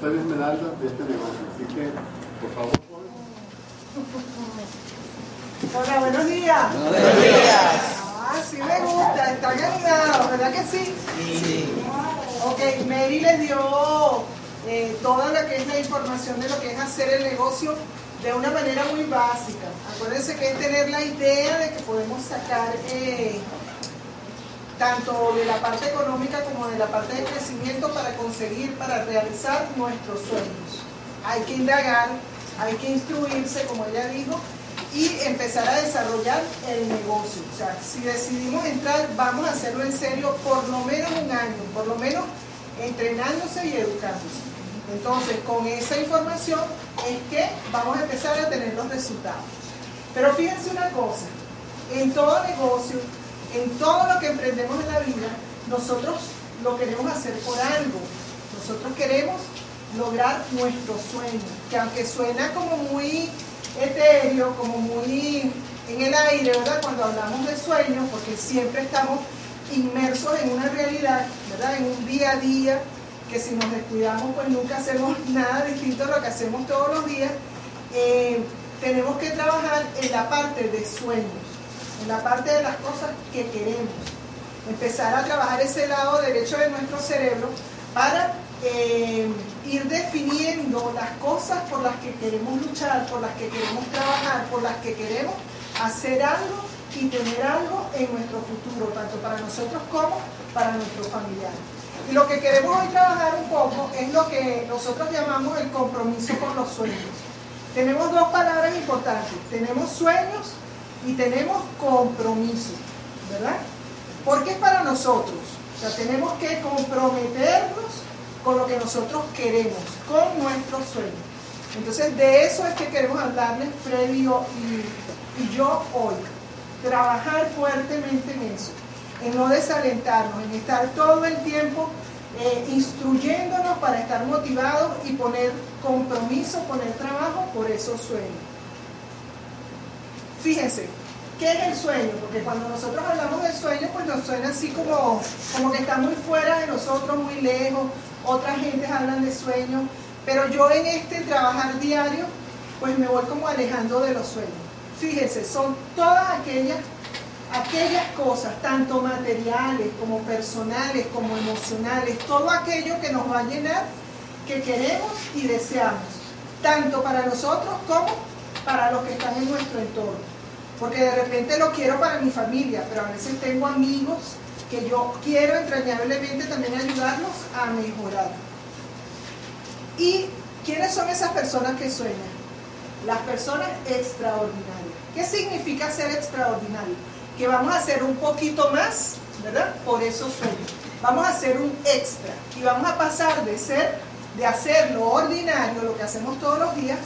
Soy Esmeralda de este negocio, así que, por favor, Hola, buenos días. Buenos días. Ah, sí me gusta, están animados, ¿verdad que sí? Sí. Ok, Mary les dio eh, toda lo que es la información de lo que es hacer el negocio de una manera muy básica. Acuérdense que es tener la idea de que podemos sacar eh, tanto de la parte económica como de la parte de crecimiento para conseguir, para realizar nuestros sueños. Hay que indagar, hay que instruirse, como ella dijo, y empezar a desarrollar el negocio. O sea, si decidimos entrar, vamos a hacerlo en serio por lo menos un año, por lo menos entrenándose y educándose. Entonces, con esa información es que vamos a empezar a tener los resultados. Pero fíjense una cosa, en todo negocio, en todo lo que emprendemos en la vida, nosotros lo queremos hacer por algo. Nosotros queremos lograr nuestro sueño, que aunque suena como muy etéreo, como muy en el aire, ¿verdad? Cuando hablamos de sueños, porque siempre estamos inmersos en una realidad, ¿verdad? En un día a día, que si nos descuidamos, pues nunca hacemos nada distinto a lo que hacemos todos los días. Eh, tenemos que trabajar en la parte de sueños, en la parte de las cosas que queremos. Empezar a trabajar ese lado derecho de nuestro cerebro para eh, ir definiendo las cosas por las que queremos luchar, por las que queremos trabajar, por las que queremos hacer algo y tener algo en nuestro futuro, tanto para nosotros como para nuestros familiares. Y lo que queremos hoy trabajar un poco es lo que nosotros llamamos el compromiso con los sueños. Tenemos dos palabras importantes, tenemos sueños y tenemos compromiso, ¿verdad? Porque es para nosotros, o sea, tenemos que comprometernos con lo que nosotros queremos, con nuestros sueños. Entonces, de eso es que queremos hablarles Freddy y, yo hoy. Trabajar fuertemente en eso, en no desalentarnos, en estar todo el tiempo eh, instruyéndonos para estar motivados y poner compromiso, poner trabajo por esos sueños. Fíjense, ¿qué es el sueño? Porque cuando nosotros hablamos del sueño, pues nos suena así como, como que está muy fuera de nosotros, muy lejos, otras gentes hablan de sueños, pero yo en este trabajar diario, pues me voy como alejando de los sueños. Fíjense, son todas aquellas, aquellas cosas, tanto materiales como personales, como emocionales, todo aquello que nos va a llenar, que queremos y deseamos, tanto para nosotros como para los que están en nuestro entorno. Porque de repente lo quiero para mi familia, pero a veces tengo amigos que yo quiero entrañablemente también ayudarlos a mejorar. ¿Y quiénes son esas personas que sueñan? Las personas extraordinarias. ¿Qué significa ser extraordinario? Que vamos a hacer un poquito más, ¿verdad? Por esos sueños. Vamos a hacer un extra y vamos a pasar de ser, de hacer lo ordinario, lo que hacemos todos los días,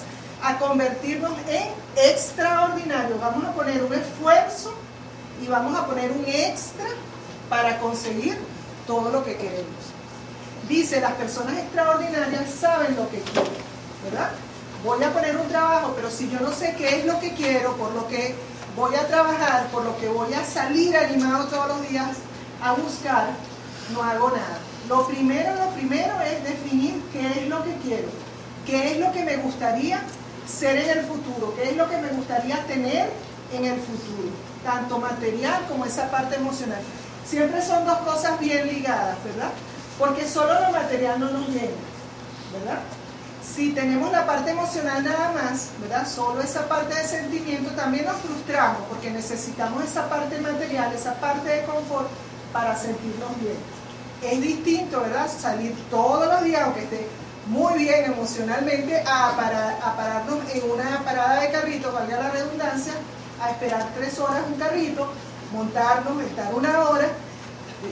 a convertirnos en extraordinario. Vamos a poner un esfuerzo y vamos a poner un extra para conseguir todo lo que queremos. Dice, las personas extraordinarias saben lo que quieren, ¿verdad? Voy a poner un trabajo, pero si yo no sé qué es lo que quiero, por lo que voy a trabajar, por lo que voy a salir animado todos los días a buscar, no hago nada. Lo primero, lo primero es definir qué es lo que quiero, qué es lo que me gustaría ser en el futuro, qué es lo que me gustaría tener en el futuro, tanto material como esa parte emocional. Siempre son dos cosas bien ligadas, ¿verdad? Porque solo lo material no nos llena, ¿verdad? Si tenemos la parte emocional nada más, ¿verdad? Solo esa parte de sentimiento, también nos frustramos porque necesitamos esa parte material, esa parte de confort para sentirnos bien. Es distinto, ¿verdad? Salir todos los días, aunque esté muy bien emocionalmente, a, a pararnos en una parada de carrito, valga la redundancia, a esperar tres horas un carrito montarnos, estar una hora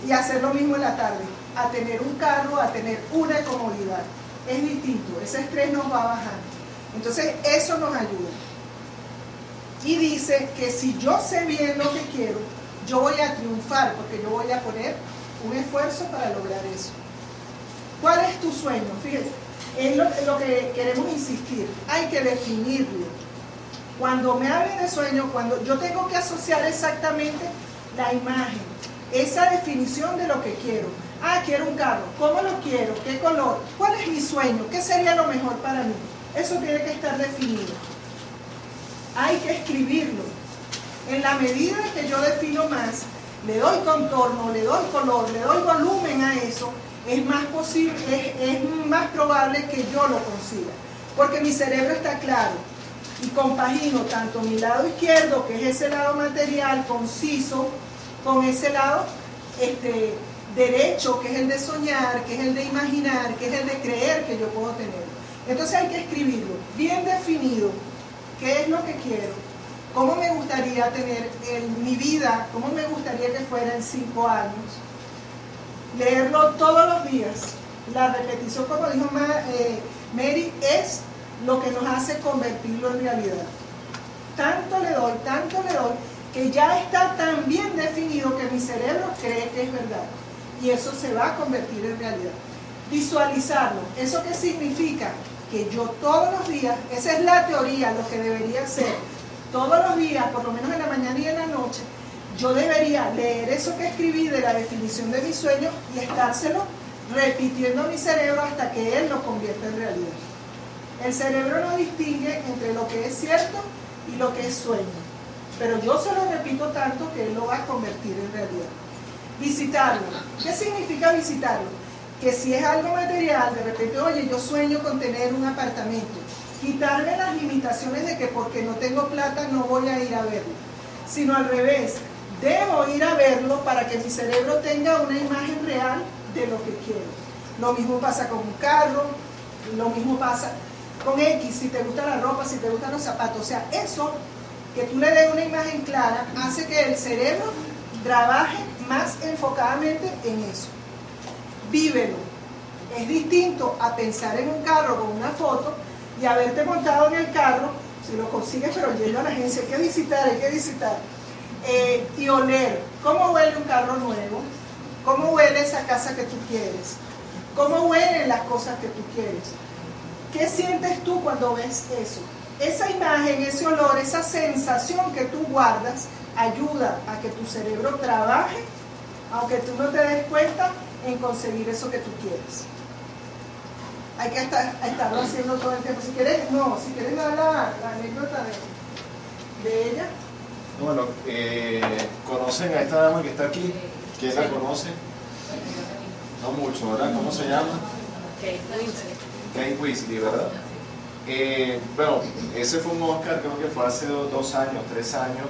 y hacer lo mismo en la tarde, a tener un carro, a tener una comodidad. es distinto, ese estrés nos va bajar. Entonces, eso nos ayuda. Y dice que si yo sé bien lo que quiero, yo voy a triunfar porque yo voy a poner un esfuerzo para lograr eso. ¿Cuál es tu sueño? Fíjense, es lo, que queremos insistir. Hay que definirlo. Cuando me hable de sueño, cuando yo tengo que asociar exactamente la imagen, esa definición de lo que quiero. Ah, quiero un carro. ¿Cómo lo quiero? ¿Qué color? ¿Cuál es mi sueño? ¿Qué sería lo mejor para mí? Eso tiene que estar definido. Hay que escribirlo. En la medida que yo defino más, le doy contorno, le doy color, le doy volumen a eso, es más posible, es, más probable que yo lo consiga. Porque mi cerebro está claro y compagino tanto mi lado izquierdo, que es ese lado material, conciso, con ese lado este, derecho, que es el de soñar, que es el de imaginar, que es el de creer que yo puedo tener. Entonces hay que escribirlo, bien definido, qué es lo que quiero, cómo me gustaría tener en mi vida, cómo me gustaría que fuera en cinco años. Leerlo todos los días. La repetición, como dijo eh, Mary, es lo que nos hace convertirlo en realidad. Tanto le doy, tanto le doy, que ya está tan bien definido que mi cerebro cree que es verdad. Y eso se va a convertir en realidad. Visualizarlo. ¿Eso qué significa? Que yo todos los días, esa es la teoría, lo que debería ser, todos los días, por lo menos en la mañana y en la noche, yo debería leer eso que escribí de la definición de mi sueño y estárselo repitiendo a mi cerebro hasta que él lo convierta en realidad. El cerebro no distingue entre lo que es cierto y lo que es sueño. Pero yo se lo repito tanto que él lo va a convertir en realidad. Visitarlo. ¿Qué significa visitarlo? Que si es algo material, de repente, oye, yo sueño con tener un apartamento. Quitarme las limitaciones de que porque no tengo plata no voy a ir a verlo. Sino al revés, debo ir a verlo para que mi cerebro tenga una imagen real de lo que quiero. Lo mismo pasa con un carro, lo mismo pasa con X, si te gusta la ropa, si te gustan los zapatos. O sea, eso que tú le des una imagen clara hace que el cerebro trabaje más enfocadamente en eso. Vívelo. Es distinto a pensar en un carro con una foto y haberte montado en el carro, si lo consigues, pero yendo a la agencia, hay que visitar, hay que visitar. Eh, y oler. ¿Cómo huele un carro nuevo? ¿Cómo huele esa casa que tú quieres? ¿Cómo huelen las cosas que tú quieres? ¿Qué sientes tú cuando ves eso? esa imagen, ese olor, esa sensación que tú guardas, ayuda a que tu cerebro trabaje, aunque tú no te des cuenta, en conseguir eso que tú quieres. Hay que estar, estarlo haciendo todo el tiempo. Si quieres, no, si quieres dar la, anécdota de, ella. Bueno, eh, ¿conocen a esta dama que está aquí? ¿Quién la conoce? No mucho, ¿verdad? ¿Cómo se llama? Kate Weasley. Kate Weasley, ¿verdad? Eh, bueno, ese fue un Oscar, creo que fue hace dos, años, tres años,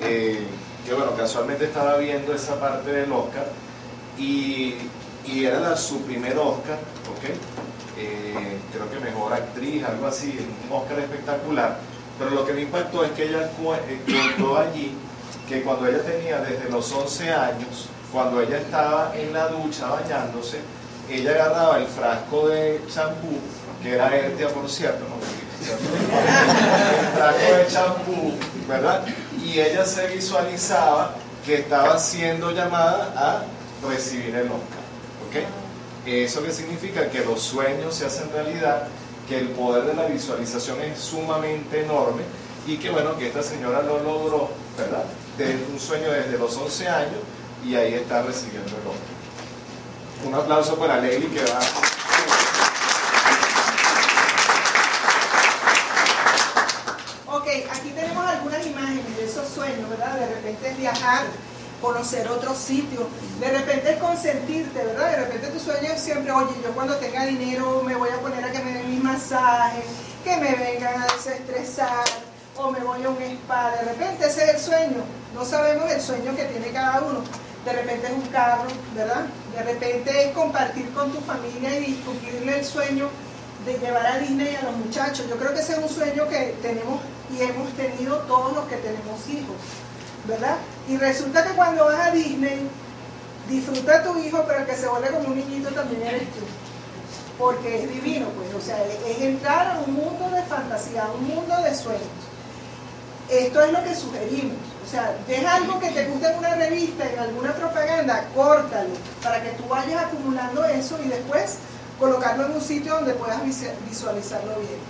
eh, que bueno, casualmente estaba viendo esa parte del Oscar y, era su primer Oscar, ¿ok? Eh, creo que mejor actriz, algo así, un Oscar espectacular, pero lo que me impactó es que ella contó allí que cuando ella tenía desde los 11 años, cuando ella estaba en la ducha bañándose, ella agarraba el frasco de champú que era Ertia, por cierto, ¿no? el de champú, ¿verdad? Y ella se visualizaba que estaba siendo llamada a recibir el Oscar, ¿ok? ¿Eso qué significa? Que los sueños se hacen realidad, que el poder de la visualización es sumamente enorme y que bueno, que esta señora lo logró, ¿verdad? Desde un sueño desde los 11 años y ahí está recibiendo el Oscar. Un aplauso para Leili que va... De repente es viajar, conocer otros sitios, de repente consentirte, ¿verdad? De repente tu sueño es siempre, oye, yo cuando tenga dinero me voy a poner a que me den mis masajes, que me vengan a desestresar, o me voy a un spa, de repente ese es el sueño, no sabemos el sueño que tiene cada uno, de repente es un carro, ¿verdad? De repente es compartir con tu familia y discutirle el sueño de llevar a Disney a los muchachos. Yo creo que ese es un sueño que tenemos y hemos tenido todos los que tenemos hijos. ¿verdad? Y resulta que cuando vas a Disney, disfruta a tu hijo, pero que se vuelve como un niñito también eres tú. porque es divino, pues, o sea, es entrar a un mundo de fantasía, a un mundo de sueños. Esto es lo que sugerimos. O sea, deja algo que te guste en una revista, en alguna propaganda, córtalo, para que tú vayas acumulando eso y después colocarlo en un sitio donde puedas visualizarlo bien.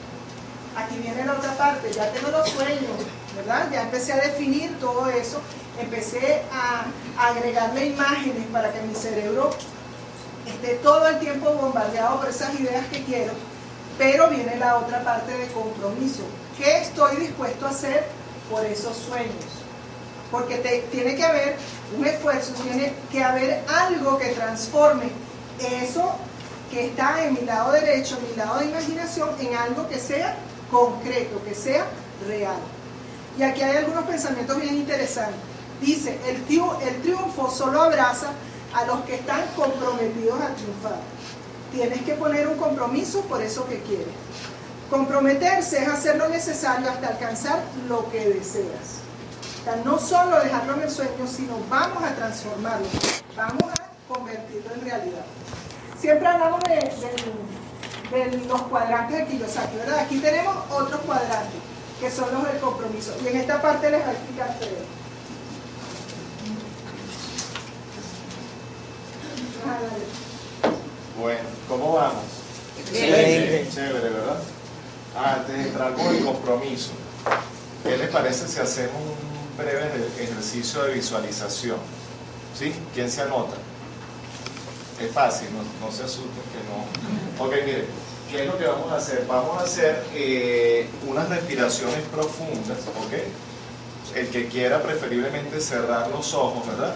Aquí viene la otra parte, ya tengo los sueños, ¿verdad? Ya empecé a definir todo eso, empecé a agregarle imágenes para que mi cerebro esté todo el tiempo bombardeado por esas ideas que quiero, pero viene la otra parte de compromiso. ¿Qué estoy dispuesto a hacer por esos sueños? Porque tiene que haber un esfuerzo, tiene que haber algo que transforme eso que está en mi lado derecho, en mi lado de imaginación, en algo que sea concreto, que sea real. Y aquí hay algunos pensamientos bien interesantes. Dice, el, el triunfo solo abraza a los que están comprometidos a triunfar. Tienes que poner un compromiso por eso que quieres. Comprometerse es hacer lo necesario hasta alcanzar lo que deseas. No solo dejarlo en el sueño, sino vamos a transformarlo, vamos a convertirlo en realidad. Siempre hablamos de, los cuadrantes de Kiyosaki, ¿verdad? Aquí tenemos otros cuadrantes, que son los del compromiso. Y en esta parte les va a explicar Fred. Bueno, ¿cómo vamos? Excelente. Chévere, ¿verdad? Antes de entrar con el compromiso, ¿qué les parece si hacemos un breve ejercicio de visualización? ¿Sí? ¿Quién se anota? Es fácil, no, se asusten que no. Ok, miren, ¿qué es lo que vamos a hacer? Vamos a hacer eh, unas respiraciones profundas, ¿ok? El que quiera preferiblemente cerrar los ojos, ¿verdad?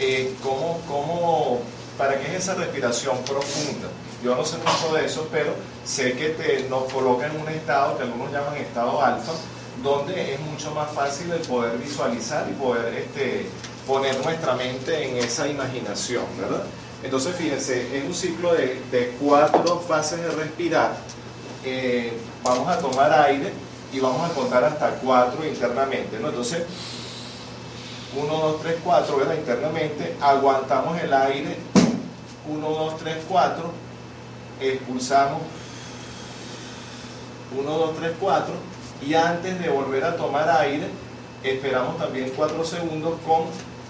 Eh, ¿cómo, ¿Cómo ¿Para qué es esa respiración profunda? Yo no sé mucho de eso, pero sé que nos coloca en un estado que algunos llaman estado alfa, donde es mucho más fácil el poder visualizar y poder este, poner nuestra mente en esa imaginación, ¿verdad? Entonces, fíjense, es un ciclo de, cuatro fases de respirar. Eh, vamos a tomar aire y vamos a contar hasta cuatro internamente. Entonces, 1, 2, 3, 4, ¿verdad? Internamente, aguantamos el aire 1, 2, 3, 4, expulsamos 1, 2, 3, 4 y antes de volver a tomar aire esperamos también 4 segundos con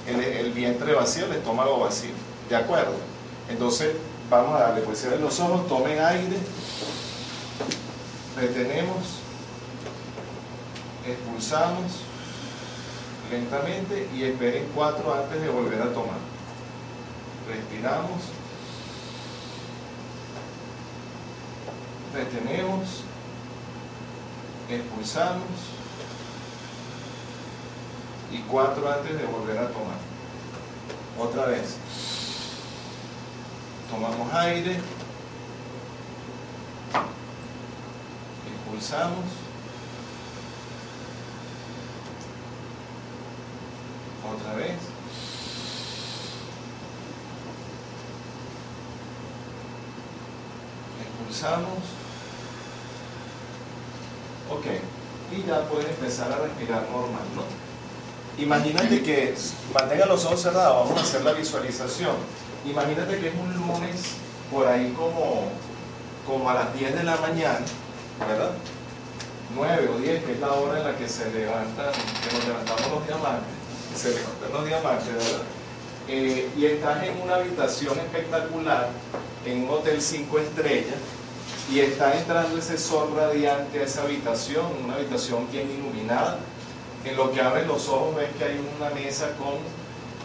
el, vientre vacío, el estómago vacío. ¿De acuerdo? Entonces vamos a darle, pues cierren los ojos, tomen aire, retenemos, expulsamos lentamente y esperen 4 antes de volver a tomar. Respiramos. retenemos, expulsamos y cuatro antes de volver a tomar. Otra vez. Tomamos aire, expulsamos, otra vez. Expulsamos. Ok, y ya puedes empezar a respirar normal, ¿no? Imagínate que, mantenga los ojos cerrados, vamos a hacer la visualización. Imagínate que es un lunes por ahí como, como a las 10 de la mañana, ¿verdad? 9 o 10, que es la hora en la que se levantan, que nos levantamos los diamantes, se levantan los diamantes, ¿verdad? Eh, y estás en una habitación espectacular, en un hotel 5 estrellas, y está entrando ese sol radiante a esa habitación, una habitación bien iluminada. En lo que abres los ojos ves que hay una mesa con,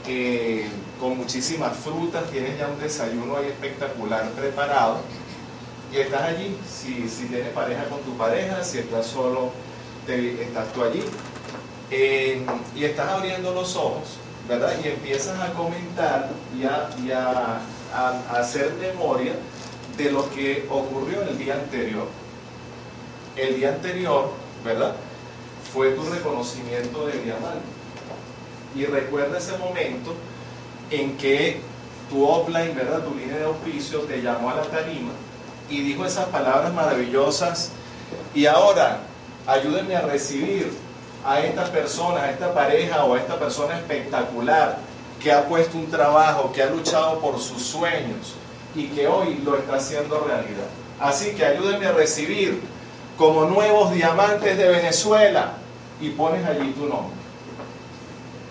eh, con muchísimas frutas, tienes ya un desayuno ahí espectacular preparado y estás allí, si, si tienes pareja con tu pareja, si estás solo, estás tú allí y estás abriendo los ojos, ¿verdad? Y empiezas a comentar y a hacer memoria de lo que ocurrió el día anterior. El día anterior, ¿verdad? Fue tu reconocimiento de diamante. Y recuerda ese momento en que tu offline, ¿verdad? Tu línea de auspicio te llamó a la tarima y dijo esas palabras maravillosas. Y ahora, ayúdenme a recibir a esta persona, a esta pareja o a esta persona espectacular que ha puesto un trabajo, que ha luchado por sus sueños, y que hoy lo está haciendo realidad. Así que ayúdenme a recibir como nuevos diamantes de Venezuela y pones allí tu nombre.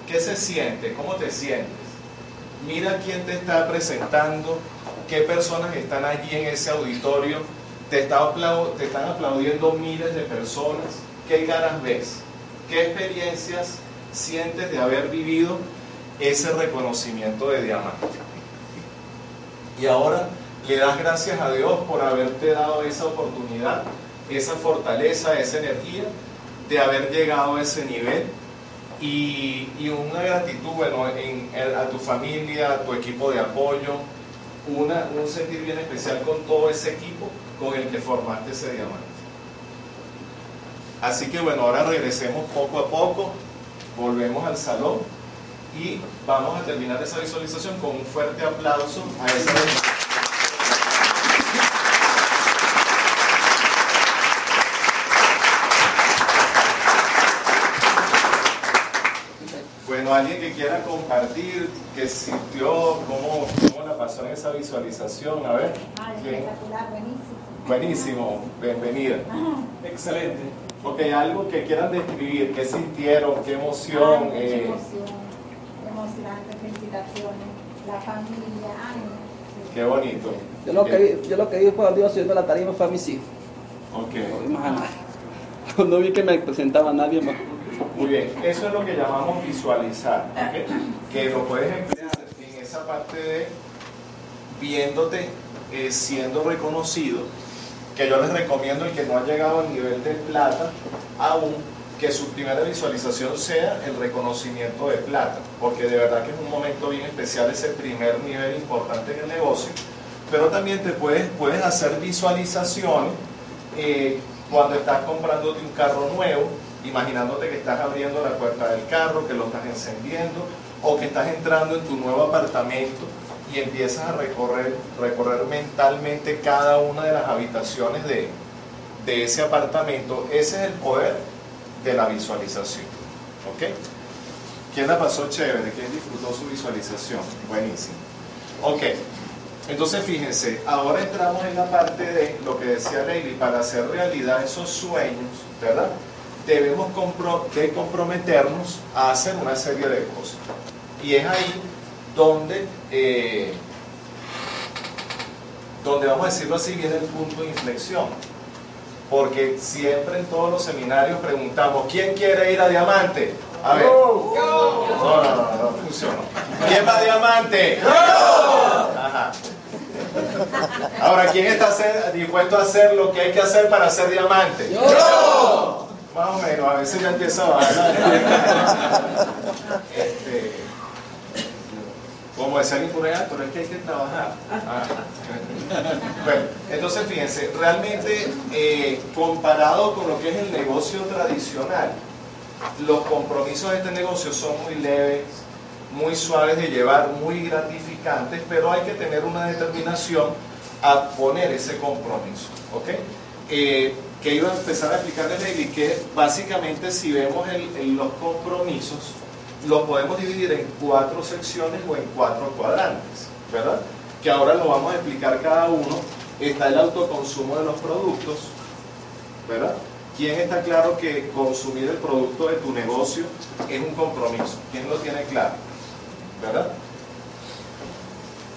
¿Qué se siente? ¿Cómo te sientes? Mira quién te está presentando, qué personas están allí en ese auditorio. Te, están aplaudiendo miles de personas. ¿Qué caras ves? ¿Qué experiencias sientes de haber vivido ese reconocimiento de diamante? Y ahora le das gracias a Dios por haberte dado esa oportunidad, esa fortaleza, esa energía de haber llegado a ese nivel y, una gratitud bueno, a tu familia, a tu equipo de apoyo, una, un sentir bien especial con todo ese equipo con el que formaste ese diamante. Así que bueno, ahora regresemos poco a poco, volvemos al salón y vamos a terminar esa visualización con un fuerte aplauso a esa Bueno, alguien que quiera compartir, que sintió, cómo, cómo la pasó en esa visualización, a ver. espectacular, buenísimo. Buenísimo, bienvenida. Excelente. Ok, algo que quieran describir, qué sintieron, qué emoción. eh, emoción, emocionante, felicitaciones, la familia. Qué bonito. Yo lo, que vi, yo lo que vi fue al Dios subiendo la tarima fue a mis hijos. Ok. No vi que me presentaba nadie más. Muy bien, eso es lo que llamamos visualizar, que lo puedes emplear en esa parte de viéndote eh, siendo reconocido, que yo les recomiendo el que no ha llegado al nivel de plata, aún que su primera visualización sea el reconocimiento de plata, porque de verdad que es un momento bien especial ese primer nivel importante en el negocio, pero también te puedes, puedes hacer visualizaciones eh, cuando estás comprándote un carro nuevo, imaginándote que estás abriendo la puerta del carro, que lo estás encendiendo, o que estás entrando en tu nuevo apartamento y empiezas a recorrer, recorrer mentalmente cada una de las habitaciones de, de ese apartamento. Ese es el poder de la visualización. ¿Ok? ¿Quién la pasó chévere? ¿Quién disfrutó su visualización? Buenísimo. Ok. Entonces fíjense, ahora entramos en la parte de lo que decía Leili, para hacer realidad esos sueños, ¿verdad? Debemos de comprometernos a hacer una serie de cosas. Y es ahí donde, eh, donde vamos a decirlo así, viene el punto de inflexión. Porque siempre en todos los seminarios preguntamos, ¿quién quiere ir a Diamante? A ver. No, no, no, no, funciona. ¿Quién va a Diamante? Ajá. Ahora, ¿quién está dispuesto a hacer lo que hay que hacer para ser diamante? ¡Yo! Más o menos, a veces ya empieza a bajar. este, como decía alguien por pero es que hay que trabajar. Ah. Bueno, entonces fíjense, realmente eh, comparado con lo que es el negocio tradicional, los compromisos de este negocio son muy leves, muy suaves de llevar, muy gratificantes, pero hay que tener una determinación a poner ese compromiso. ¿ok? Eh, que iba a empezar a explicarles Daily, que básicamente si vemos los compromisos, los podemos dividir en cuatro secciones o en cuatro cuadrantes, ¿verdad? Que ahora lo vamos a explicar cada uno. Está el autoconsumo de los productos, ¿verdad? ¿Quién está claro que consumir el producto de tu negocio es un compromiso? ¿Quién lo tiene claro? ¿Verdad?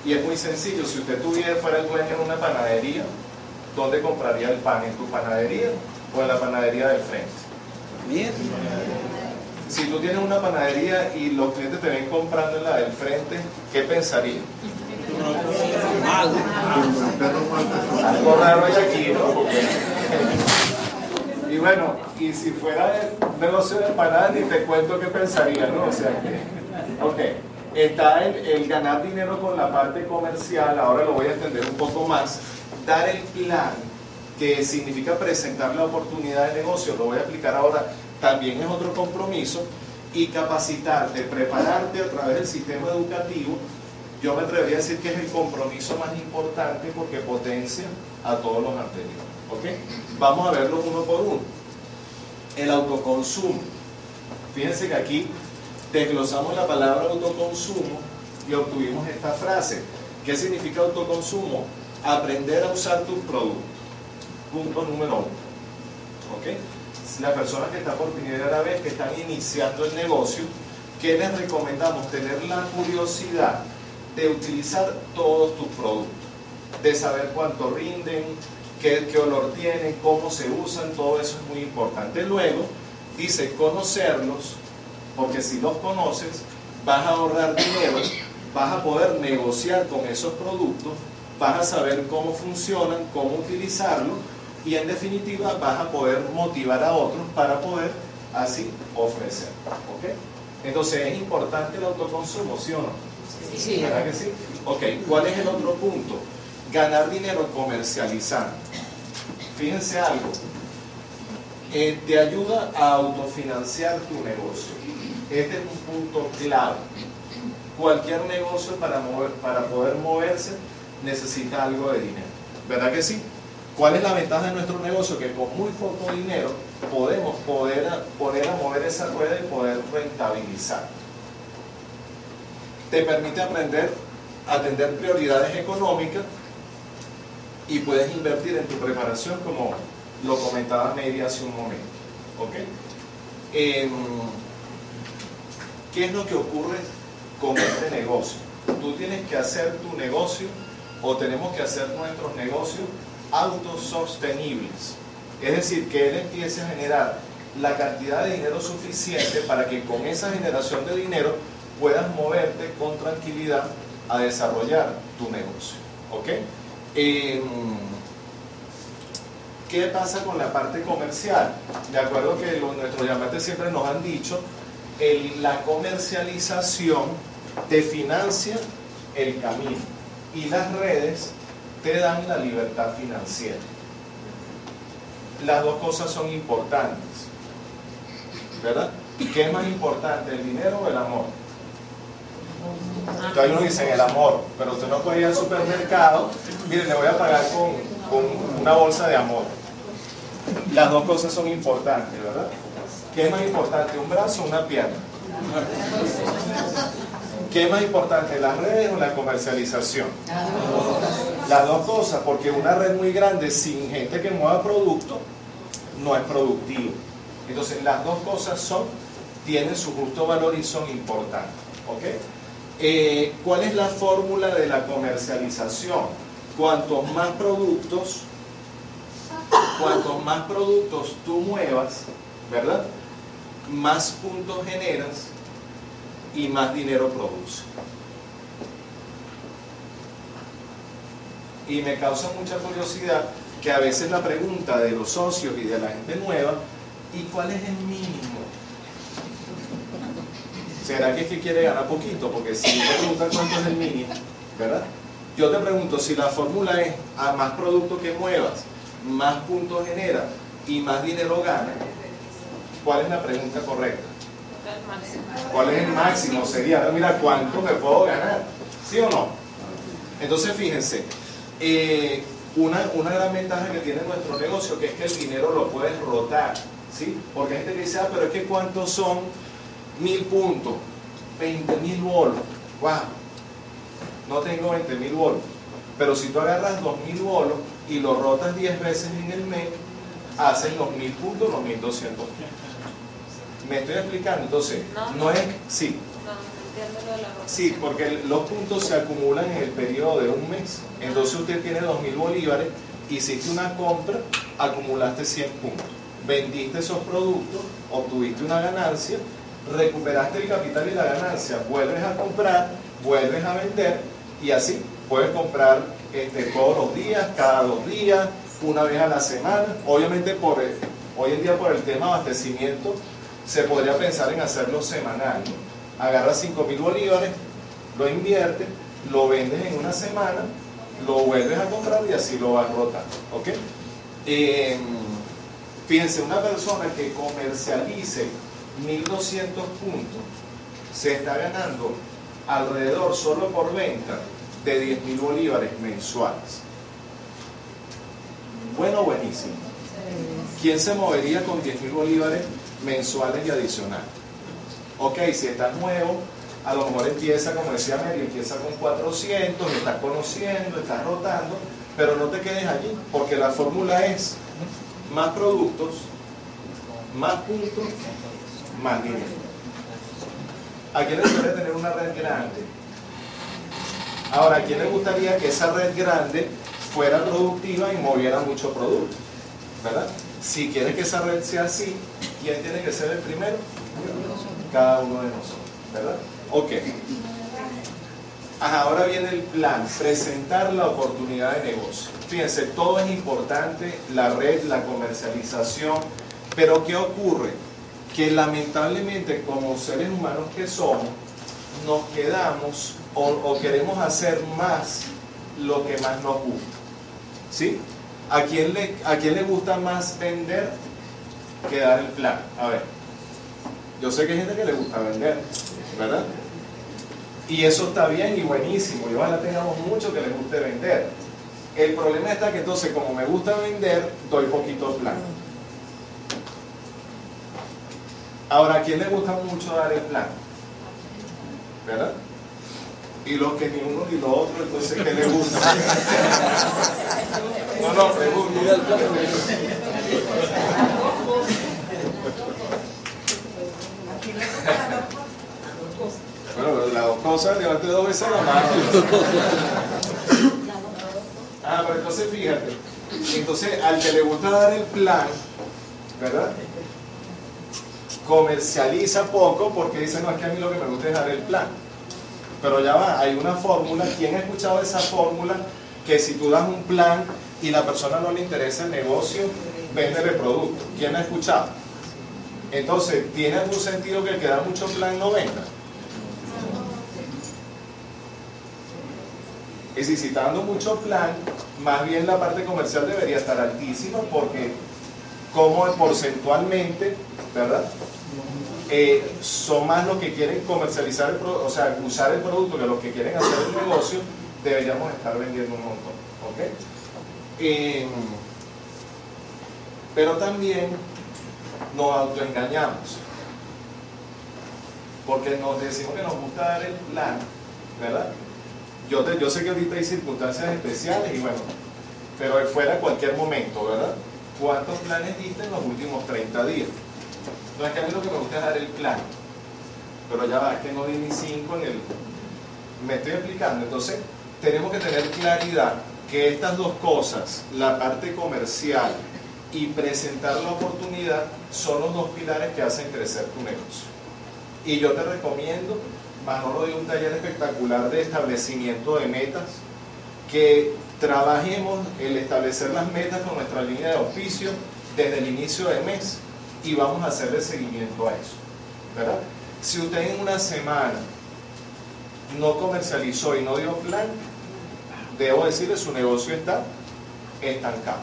Y es muy sencillo, si usted tuviera, fuera el dueño de una panadería, ¿dónde compraría el pan? ¿En tu panadería o en la panadería del frente? Bien. Si tú tienes una panadería y los clientes te ven comprando en la del frente, ¿qué pensarías? Algo raro aquí, ¿no? Y bueno, y si fuera el negocio de empanadas, ni te cuento qué pensaría, ¿no? O sea que, ok, está el, el ganar dinero con la parte comercial, ahora lo voy a entender un poco más dar el plan, que significa presentar la oportunidad de negocio, lo voy a explicar ahora, también es otro compromiso, y capacitarte, prepararte a través del sistema educativo, yo me atrevería a decir que es el compromiso más importante porque potencia a todos los anteriores. ¿ok? Vamos a verlo uno por uno. El autoconsumo. Fíjense que aquí desglosamos la palabra autoconsumo y obtuvimos esta frase ¿Qué significa autoconsumo? Aprender a usar tus productos. Punto número uno. ¿Ok? Las personas que están por primera vez, que están iniciando el negocio, ¿qué les recomendamos? Tener la curiosidad de utilizar todos tus productos, de saber cuánto rinden, qué, qué olor tienen, cómo se usan, todo eso es muy importante. Luego, dice conocerlos, porque si los conoces, vas a ahorrar dinero, vas a poder negociar con esos productos, vas a saber cómo funcionan, cómo utilizarlos y en definitiva vas a poder motivar a otros para poder así ofrecer. ¿ok? Entonces es importante el autoconsumo, ¿sí o no? Sí. ¿Verdad que sí? Ok, ¿cuál es el otro punto? Ganar dinero comercializando. Fíjense algo, eh, te ayuda a autofinanciar tu negocio. Este es un punto clave. Cualquier negocio para, mover, para poder moverse necesita algo de dinero. ¿Verdad que sí? ¿Cuál es la ventaja de nuestro negocio? Que con muy poco dinero podemos poder poner a mover esa rueda y poder rentabilizar. Te permite aprender a atender prioridades económicas y puedes invertir en tu preparación como lo comentaba Mary hace un momento. ¿Ok? Em, ¿Qué es lo que ocurre con este negocio? Tú tienes que hacer tu negocio o tenemos que hacer nuestros negocios autosostenibles. Es decir, que él empiece a generar la cantidad de dinero suficiente para que con esa generación de dinero puedas moverte con tranquilidad a desarrollar tu negocio. ¿Ok? Em, ¿Qué pasa con la parte comercial? De acuerdo que nuestros llamantes siempre nos han dicho, la comercialización te financia el camino y las redes te dan la libertad financiera. Las dos cosas son importantes. ¿Verdad? ¿Qué es más importante, el dinero o el amor? Entonces hay unos dicen el amor, pero usted no puede ir al supermercado, mire, le voy a pagar con, con una bolsa de amor. Las dos cosas son importantes, ¿verdad? ¿Qué es más importante, un brazo o una pierna? ¿Qué es más importante, las redes o la comercialización? Las dos cosas, porque una red muy grande sin gente que mueva producto no es productivo. Entonces las dos cosas son, tienen su justo valor y son importantes. ¿ok? Eh, ¿Cuál es la fórmula de la comercialización? Cuantos más productos, cuantos más productos tú muevas, ¿verdad? Más puntos generas y más dinero produce. Y me causa mucha curiosidad que a veces la pregunta de los socios y de la gente nueva, ¿y cuál es el mínimo? ¿Será que es que quiere ganar poquito? Porque si te preguntan cuánto es el mínimo, ¿verdad? Yo te pregunto, si la fórmula es a más producto que muevas, más puntos genera y más dinero gana, ¿cuál es la pregunta correcta? ¿Cuál es el máximo? Sería, mira, ¿cuánto me puedo ganar? ¿Sí o no? Entonces, fíjense, eh, una, una gran ventaja que tiene nuestro negocio que es que el dinero lo puedes rotar, ¿sí? Porque hay gente que dice, ah, pero es que ¿cuántos son mil puntos? 20 mil bolos. ¡Wow! No tengo 20 mil bolos. Pero si tú agarras 2 mil bolos y lo rotas 10 veces en el mes, hacen los mil puntos, los 1200 me estoy explicando, entonces, no, es, sí. Sí, porque los puntos se acumulan en el periodo de un mes. Entonces usted tiene 2.000 bolívares, hiciste una compra, acumulaste 100 puntos. Vendiste esos productos, obtuviste una ganancia, recuperaste el capital y la ganancia, vuelves a comprar, vuelves a vender y así puedes comprar este, todos los días, cada dos días, una vez a la semana. Obviamente por, hoy en día por el tema de abastecimiento se podría pensar en hacerlo semanal. Agarras 5 mil bolívares, lo inviertes, lo vendes en una semana, lo vuelves a comprar y así lo vas rotando. ¿ok? Em, fíjense, una persona que comercialice 1200 puntos se está ganando alrededor solo por venta de 10 mil bolívares mensuales. Bueno, buenísimo. ¿Quién se movería con 10 mil bolívares mensuales y adicionales. Ok, si estás nuevo, a lo mejor empieza, como decía Mary, empieza con 400, estás conociendo, estás rotando, pero no te quedes allí, porque la fórmula es más productos, más puntos, más dinero. ¿A quién le gustaría tener una red grande? Ahora, ¿a quién le gustaría que esa red grande fuera productiva y moviera mucho producto? ¿Verdad? Si quiere que esa red sea así, ¿quién tiene que ser el primero? Cada uno de nosotros, ¿verdad? Ok. ahora viene el plan, presentar la oportunidad de negocio. Fíjense, todo es importante, la red, la comercialización, pero ¿qué ocurre? Que lamentablemente como seres humanos que somos, nos quedamos o, o queremos hacer más lo que más nos gusta. ¿Sí? ¿A quién, le, ¿A quién le gusta más vender que dar el plan? A ver, yo sé que hay gente que le gusta vender, ¿verdad? Y eso está bien y buenísimo, y ojalá tengamos mucho que les guste vender. El problema está que entonces, como me gusta vender, doy poquito plan. Ahora, ¿a quién le gusta mucho dar el plan? ¿Verdad? Y los que ni uno ni lo otro, entonces ¿qué le gusta? No, no, pregunto. Bueno, las dos cosas, levante dos veces la mano. Ah, pero entonces fíjate. Entonces, al que le gusta dar el plan, ¿verdad? Comercializa poco porque dice, no, es que a mí lo que me gusta es dar el plan. Pero ya va, hay una fórmula. ¿Quién ha escuchado esa fórmula? Que si tú das un plan y la persona no le interesa el negocio, vende el producto. ¿Quién ha escuchado? Entonces, ¿tiene algún sentido que el que da mucho plan no venda? Y si está dando mucho plan, más bien la parte comercial debería estar altísima porque como porcentualmente, ¿verdad? Eh, son más los que quieren comercializar, el o sea, usar el producto que los que quieren hacer el negocio, deberíamos estar vendiendo un montón. ¿ok? Eh, pero también nos autoengañamos. Porque nos decimos que nos gusta dar el plan, ¿verdad? Yo, te, yo sé que ahorita hay circunstancias especiales y bueno, pero fuera cualquier momento, ¿verdad? ¿Cuántos planes diste en los últimos 30 días? No es que a mí lo que me gusta es dar el plan, pero ya va, es que no di ni 5 en el... Me estoy explicando, entonces tenemos que tener claridad que estas dos cosas, la parte comercial y presentar la oportunidad, son los dos pilares que hacen crecer tu negocio. Y yo te recomiendo, Manolo de un taller espectacular de establecimiento de metas, que trabajemos el establecer las metas con nuestra línea de oficio desde el inicio del mes y vamos a hacerle seguimiento a eso. ¿verdad? Si usted en una semana no comercializó y no dio plan, debo decirle su negocio está estancado.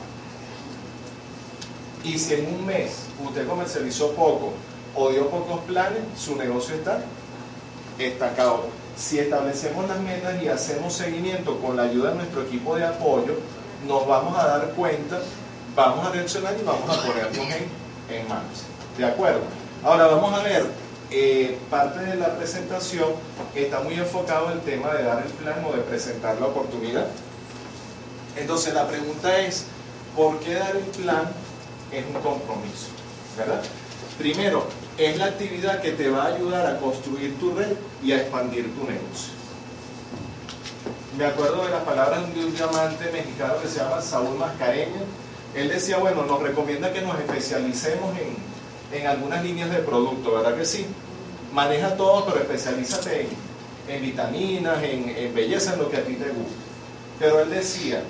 Y si en un mes usted comercializó poco o dio pocos planes, su negocio está estancado. Si establecemos las metas y hacemos seguimiento con la ayuda de nuestro equipo de apoyo, nos vamos a dar cuenta, vamos a reaccionar y vamos a ponernos en en manos. ¿De acuerdo? Ahora vamos a ver, eh, parte de la presentación está muy enfocado en el tema de dar el plan o de presentar la oportunidad. Entonces la pregunta es, ¿por qué dar el plan es un compromiso? ¿Verdad? Primero, es la actividad que te va a ayudar a construir tu red y a expandir tu negocio. Me acuerdo de las palabras de un diamante mexicano que se llama Saúl Mascareña, él decía, bueno, nos recomienda que nos especialicemos en, algunas líneas de producto, ¿verdad que sí? Maneja todo, pero especialízate en, vitaminas, en, belleza, en lo que a ti te guste. Pero él decía,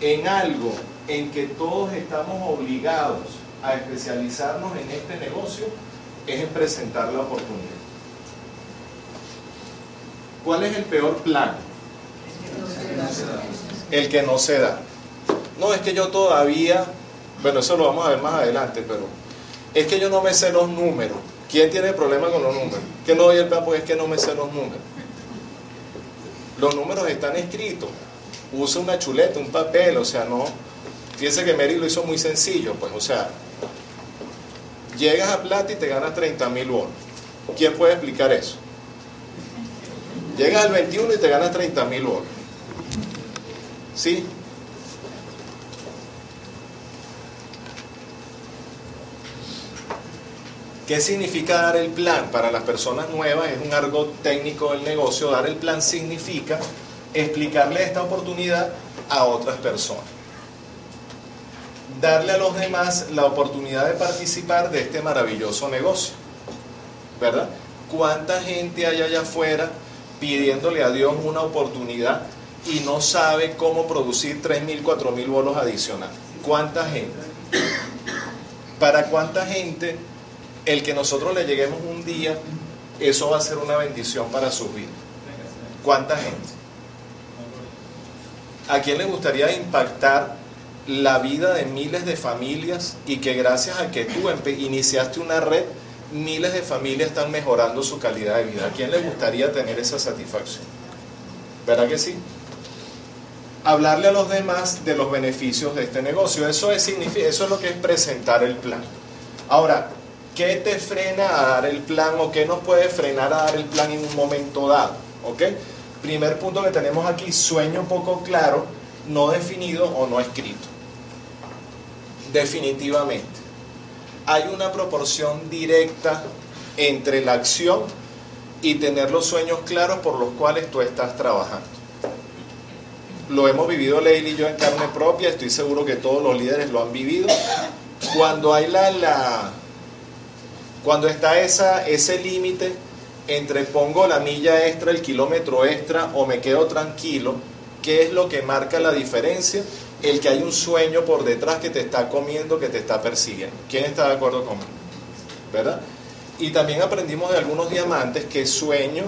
en algo en que todos estamos obligados a especializarnos en este negocio, es en presentar la oportunidad. ¿Cuál es el peor plan? El que no se da. No, es que yo todavía, bueno, eso lo vamos a ver más adelante, pero es que yo no me sé los números. ¿Quién tiene problema con los números? Que no doy el porque es que no me sé los números. Los números están escritos. Usa una chuleta, un papel, o sea, no. Fíjense que Mary lo hizo muy sencillo, pues, o sea, llegas a plata y te ganas 30 mil bonos. ¿Quién puede explicar eso? Llegas al 21 y te ganas 30 mil bolos. ¿Sí? ¿Qué significa dar el plan? Para las personas nuevas es un argot técnico del negocio. Dar el plan significa explicarle esta oportunidad a otras personas. Darle a los demás la oportunidad de participar de este maravilloso negocio. ¿Verdad? ¿Cuánta gente hay allá afuera pidiéndole a Dios una oportunidad y no sabe cómo producir 3.000, 4.000 bolos adicionales? ¿Cuánta gente? ¿Para cuánta gente el que nosotros le lleguemos un día, eso va a ser una bendición para su vida. ¿Cuánta gente? ¿A quién le gustaría impactar la vida de miles de familias y que gracias a que tú iniciaste una red, miles de familias están mejorando su calidad de vida? ¿A quién le gustaría tener esa satisfacción? ¿Verdad que sí? Hablarle a los demás de los beneficios de este negocio. Eso es, eso es lo que es presentar el plan. Ahora, ¿Qué te frena a dar el plan o qué nos puede frenar a dar el plan en un momento dado? ¿Ok? Primer punto que tenemos aquí, sueño poco claro, no definido o no escrito. Definitivamente. Hay una proporción directa entre la acción y tener los sueños claros por los cuales tú estás trabajando. Lo hemos vivido Leila y yo en carne propia, estoy seguro que todos los líderes lo han vivido. Cuando hay la, la cuando está esa, ese límite entre pongo la milla extra, el kilómetro extra o me quedo tranquilo, ¿qué es lo que marca la diferencia? El que hay un sueño por detrás que te está comiendo, que te está persiguiendo. ¿Quién está de acuerdo conmigo? ¿Verdad? Y también aprendimos de algunos diamantes que sueño,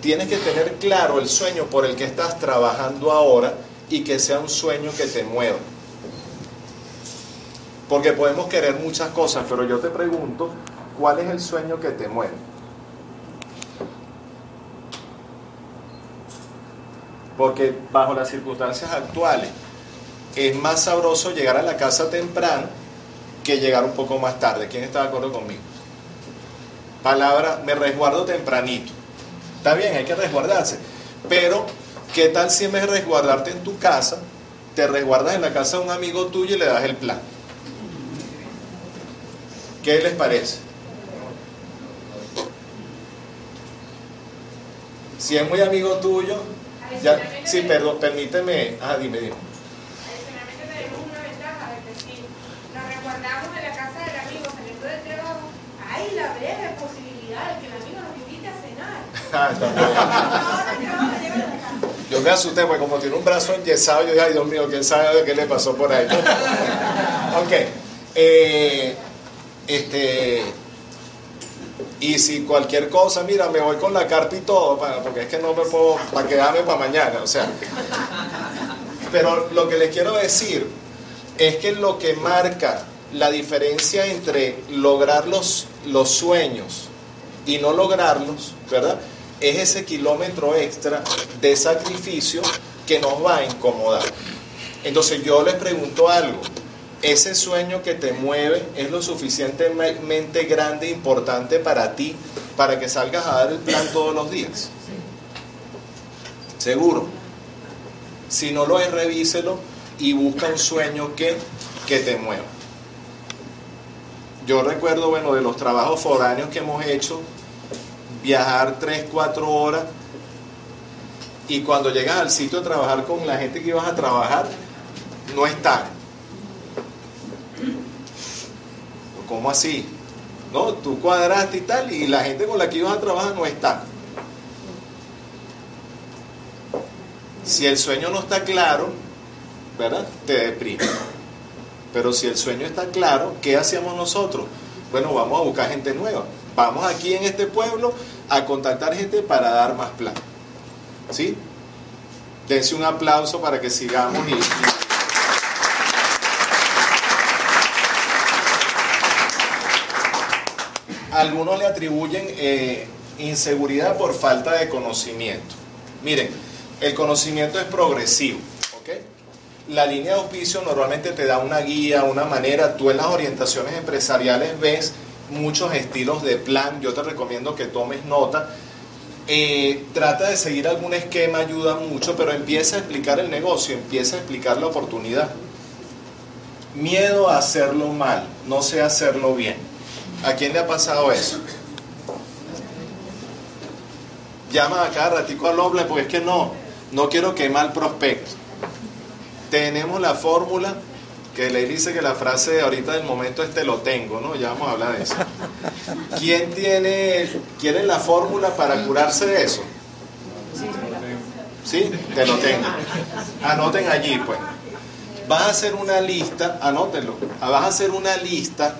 tienes que tener claro el sueño por el que estás trabajando ahora y que sea un sueño que te mueva. Porque podemos querer muchas cosas, pero yo te pregunto, ¿Cuál es el sueño que te mueve? Porque bajo las circunstancias actuales es más sabroso llegar a la casa temprano que llegar un poco más tarde. ¿Quién está de acuerdo conmigo? Palabra, me resguardo tempranito. Está bien, hay que resguardarse. Pero, ¿qué tal si en resguardarte en tu casa, te resguardas en la casa de un amigo tuyo y le das el plan? ¿Qué les parece? Si es muy amigo tuyo, ya, sí, perdón, permíteme, ah, dime, dime. Adicionalmente tenemos una ventaja de que si nos resguardamos en la casa del amigo saliendo del trabajo, hay la breve posibilidad de que el amigo nos invite a cenar. Ah, está Yo me asusté porque como tiene un brazo enyesado, yo dije, ay Dios mío, quién sabe de qué le pasó por ahí. ok. Eh, este, y si cualquier cosa, mira, me voy con la carta y todo, porque es que no me puedo, para quedarme para mañana, o sea. Pero lo que les quiero decir es que lo que marca la diferencia entre lograr los, los sueños y no lograrlos, ¿verdad? Es ese kilómetro extra de sacrificio que nos va a incomodar. Entonces yo les pregunto algo, ese sueño que te mueve es lo suficientemente grande e importante para ti para que salgas a dar el plan todos los días. Seguro. Si no lo es, revíselo y busca un sueño que, que te mueva. Yo recuerdo, bueno, de los trabajos foráneos que hemos hecho, viajar 3, 4 horas y cuando llegas al sitio de trabajar con la gente que ibas a trabajar, no está ¿Cómo así? No, tú cuadraste y tal, y la gente con la que ibas a trabajar no está. Si el sueño no está claro, ¿verdad? Te deprime. Pero si el sueño está claro, ¿qué hacíamos nosotros? Bueno, vamos a buscar gente nueva. Vamos aquí en este pueblo a contactar gente para dar más plan. ¿Sí? Dense un aplauso para que sigamos y algunos le atribuyen eh, inseguridad por falta de conocimiento. Miren, el conocimiento es progresivo. La línea de auspicio normalmente te da una guía, una manera. Tú en las orientaciones empresariales ves muchos estilos de plan. Yo te recomiendo que tomes nota. eh, trata de seguir algún esquema, ayuda mucho, pero empieza a explicar el negocio, empieza a explicar la oportunidad. Miedo a hacerlo mal, no sé hacerlo bien. ¿A quién le ha pasado eso? Llama a cada ratico al hombre porque es que no, no quiero quemar el prospecto. Tenemos la fórmula que le dice que la frase ahorita del momento es te lo tengo, ¿no? Ya vamos a hablar de eso. ¿Quién tiene, quiere la fórmula para curarse de eso? ¿Sí? Te lo tengo. Anoten allí, pues. Vas a hacer una lista, anótenlo, vas a hacer una lista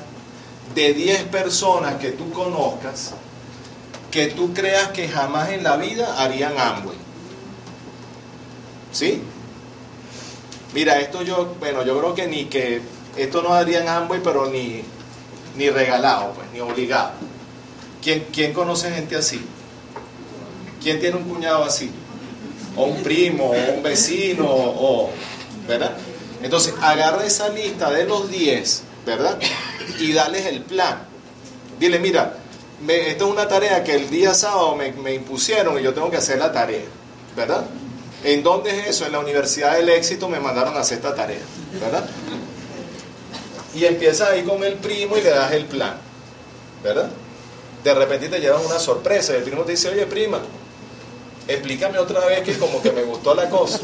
de 10 personas que tú conozcas que tú creas que jamás en la vida harían Amway. ¿Sí? Mira, esto yo, bueno, yo creo que ni que, esto no harían Amway, pero ni, ni regalado, pues, ni obligado. ¿Quién, ¿Quién conoce gente así? ¿Quién tiene un cuñado así? O un primo, o un vecino, o, ¿verdad? Entonces, agarra esa lista de los 10, ¿verdad? Y dales el plan. Dile, mira, esto es una tarea que el día sábado me, me impusieron y yo tengo que hacer la tarea, ¿verdad? ¿En dónde es eso? En la Universidad del Éxito me mandaron a hacer esta tarea, ¿verdad? Y empiezas ahí con el primo y le das el plan, ¿verdad? De repente te llevan una sorpresa y el primo te dice, oye prima, explícame otra vez que como que me gustó la cosa.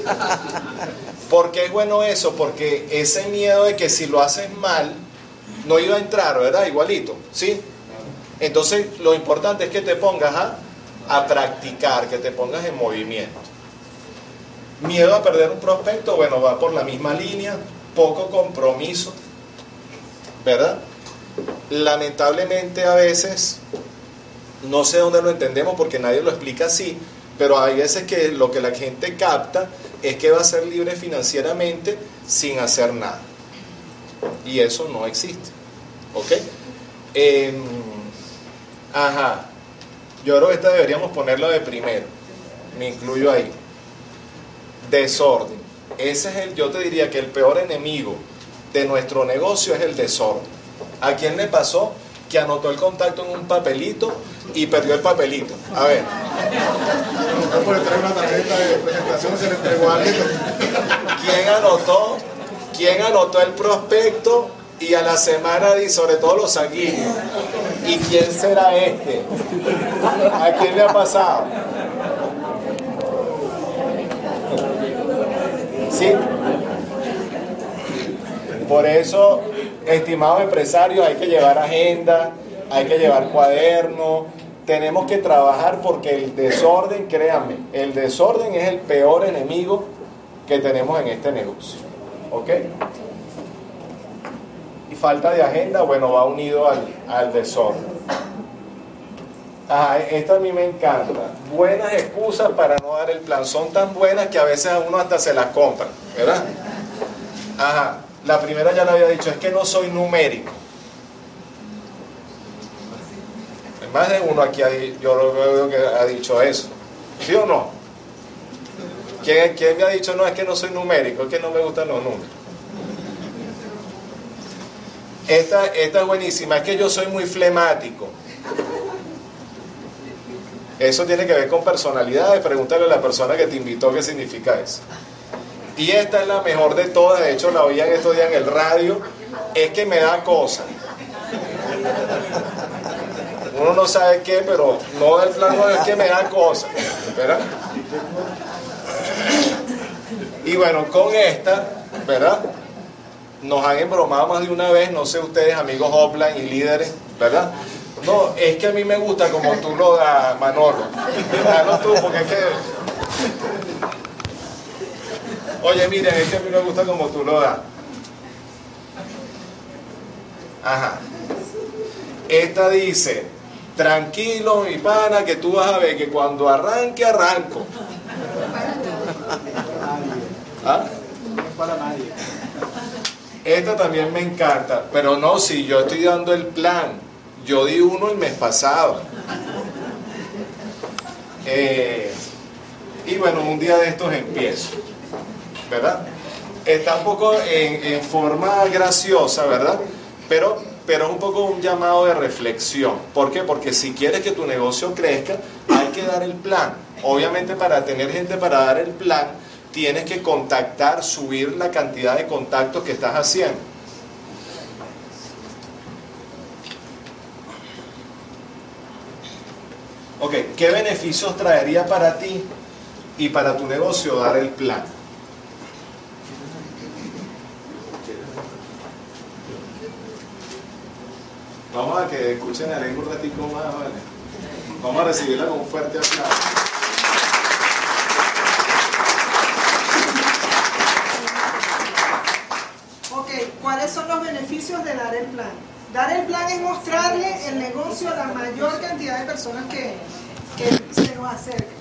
¿Por qué es bueno eso? Porque ese miedo de que si lo haces mal, no iba a entrar, ¿verdad? Igualito, ¿sí? Entonces lo importante es que te pongas a, practicar, que te pongas en movimiento. Miedo a perder un prospecto, bueno, va por la misma línea, poco compromiso, ¿verdad? Lamentablemente a veces, no sé dónde lo entendemos porque nadie lo explica así, pero hay veces que lo que la gente capta es que va a ser libre financieramente sin hacer nada. Y eso no existe. ¿Ok? Em, ajá. Yo creo que esta deberíamos ponerla de primero. Me incluyo ahí desorden. Ese es el, yo te diría que el peor enemigo de nuestro negocio es el desorden. ¿A quién le pasó que anotó el contacto en un papelito y perdió el papelito? A ver. ¿Quién anotó? ¿Quién anotó el prospecto y a la semana y sobre todo los sanguíneos? ¿Y quién será este? ¿A quién le ha pasado? ¿Sí? Por eso, estimados empresarios, hay que llevar agenda, hay que llevar cuaderno, tenemos que trabajar porque el desorden, créanme, el desorden es el peor enemigo que tenemos en este negocio. ¿Ok? Falta de agenda, bueno, va unido al, al desorden. Ajá, esto a mí me encanta. Buenas excusas para no dar el plan. Son tan buenas que a veces a uno hasta se las compra, ¿verdad? Ajá, la primera ya la había dicho, es que no soy numérico. Más de uno aquí, yo lo veo que ha dicho eso. ¿Sí o no? ¿Quién, ¿Quién me ha dicho, no, es que no soy numérico, es que no me gustan los números? Esta, esta es buenísima, es que yo soy muy flemático. Eso tiene que ver con personalidades. Pregúntale a la persona que te invitó qué significa eso. Y esta es la mejor de todas. De hecho, la oían estos días en el radio. Es que me da cosa. Uno no sabe qué, pero no del plano es que me da cosa. ¿Verdad? Y bueno, con esta, ¿verdad? Nos han embromado más de una vez, no sé ustedes, amigos offline y líderes, ¿verdad? No, es que a mí me gusta como tú lo das, Manolo. Dalo tú, porque es que. Oye, miren, es que a mí me gusta como tú lo das. Ajá. Esta dice, tranquilo, mi pana, que tú vas a ver que cuando arranque, arranco. ¿Ah? para nadie. Esta también me encanta, pero no, si yo estoy dando el plan, yo di uno el mes pasado. Eh, y bueno, un día de estos empiezo, ¿verdad? Está un poco en, forma graciosa, ¿verdad? Pero, pero es un poco un llamado de reflexión. ¿Por qué? Porque si quieres que tu negocio crezca, hay que dar el plan. Obviamente para tener gente para dar el plan, tienes que contactar, subir la cantidad de contactos que estás haciendo. Ok, ¿qué beneficios traería para ti y para tu negocio dar el plan? Vamos a que escuchen a Lengua un ratico más, ¿vale? Vamos a recibirla con un fuerte aplauso. Ok, ¿cuáles son los de dar el plan? Dar el plan es mostrarle el negocio a la mayor cantidad de personas que, que se nos acercan.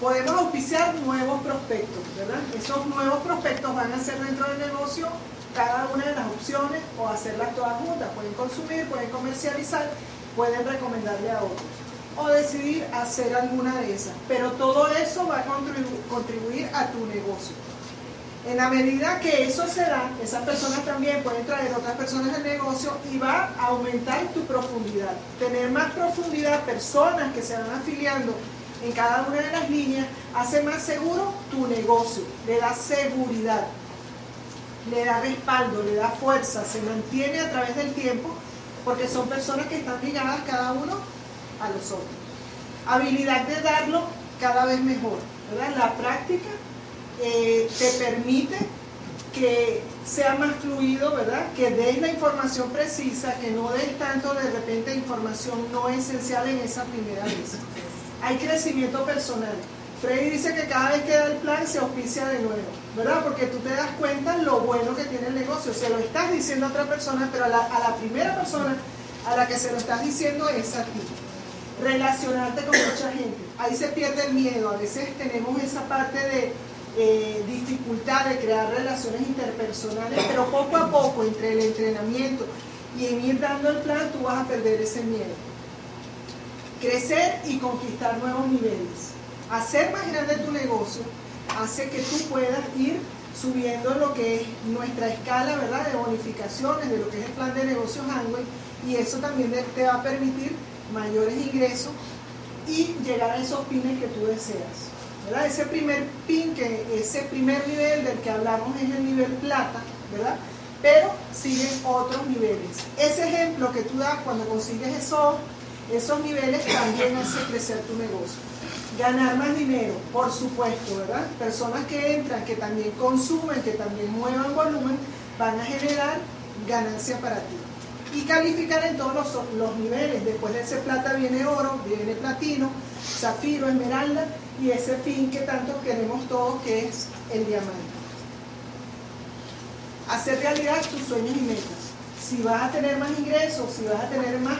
Podemos auspiciar nuevos prospectos, ¿verdad? Esos nuevos prospectos van a ser dentro del negocio cada una de las opciones o hacerlas todas juntas. Pueden consumir, pueden comercializar, pueden recomendarle a otros o decidir hacer alguna de esas. Pero todo eso va a contribuir a tu negocio. En la medida que eso se da, esas personas también pueden traer otras personas al negocio y va a aumentar tu profundidad. Tener más profundidad, personas que se van afiliando en cada una de las líneas, hace más seguro tu negocio, le da seguridad le da respaldo, le da fuerza, se mantiene a través del tiempo, porque son personas que están ligadas cada uno a los otros. Habilidad de darlo cada vez mejor, ¿verdad? La práctica te permite que sea más fluido, ¿verdad? Que des la información precisa, que no des tanto de repente información no esencial en esa primera vez. Hay crecimiento personal. Freddy dice que cada vez que da el plan se auspicia de nuevo, ¿verdad? Porque tú te das cuenta lo bueno que tiene el negocio. Se lo estás diciendo a otra persona, pero a la, primera persona a la que se lo estás diciendo es a ti. Relacionarte con mucha gente. Ahí se pierde el miedo. A veces tenemos esa parte de eh, dificultad de crear relaciones interpersonales, pero poco a poco, entre el entrenamiento y en ir dando el plan, tú vas a perder ese miedo. Crecer y conquistar nuevos niveles hacer más grande tu negocio hace que tú puedas ir subiendo lo que es nuestra escala ¿verdad? de bonificaciones, de lo que es el plan de negocios Amway, y eso también te va a permitir mayores ingresos y llegar a esos pines que tú deseas. Ese primer pin, que ese primer nivel del que hablamos es el nivel plata, ¿verdad? Pero siguen otros niveles. Ese ejemplo que tú das cuando consigues esos, esos niveles también hace crecer tu negocio. Ganar más dinero, por supuesto, ¿verdad? Personas que entran, que también consumen, que también muevan volumen, van a generar ganancia para ti. Y calificar en todos los, niveles. Después de ese plata viene oro, viene platino, zafiro, esmeralda y ese fin que tanto queremos todos que es el diamante. Hacer realidad tus sueños y metas. Si vas a tener más ingresos, si vas a tener más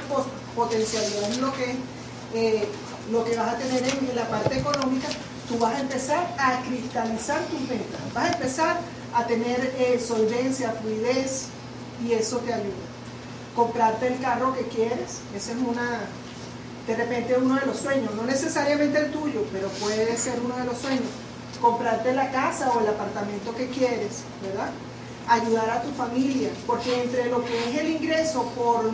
potencialidad en lo que eh, lo que vas a tener en la parte económica, tú vas a empezar a cristalizar tus metas, vas a empezar a tener eh, solvencia, fluidez y eso te ayuda. Comprarte el carro que quieres, ese es una, de repente uno de los sueños, no necesariamente el tuyo, pero puede ser uno de los sueños. Comprarte la casa o el apartamento que quieres, ¿verdad? Ayudar a tu familia, porque entre lo que es el ingreso por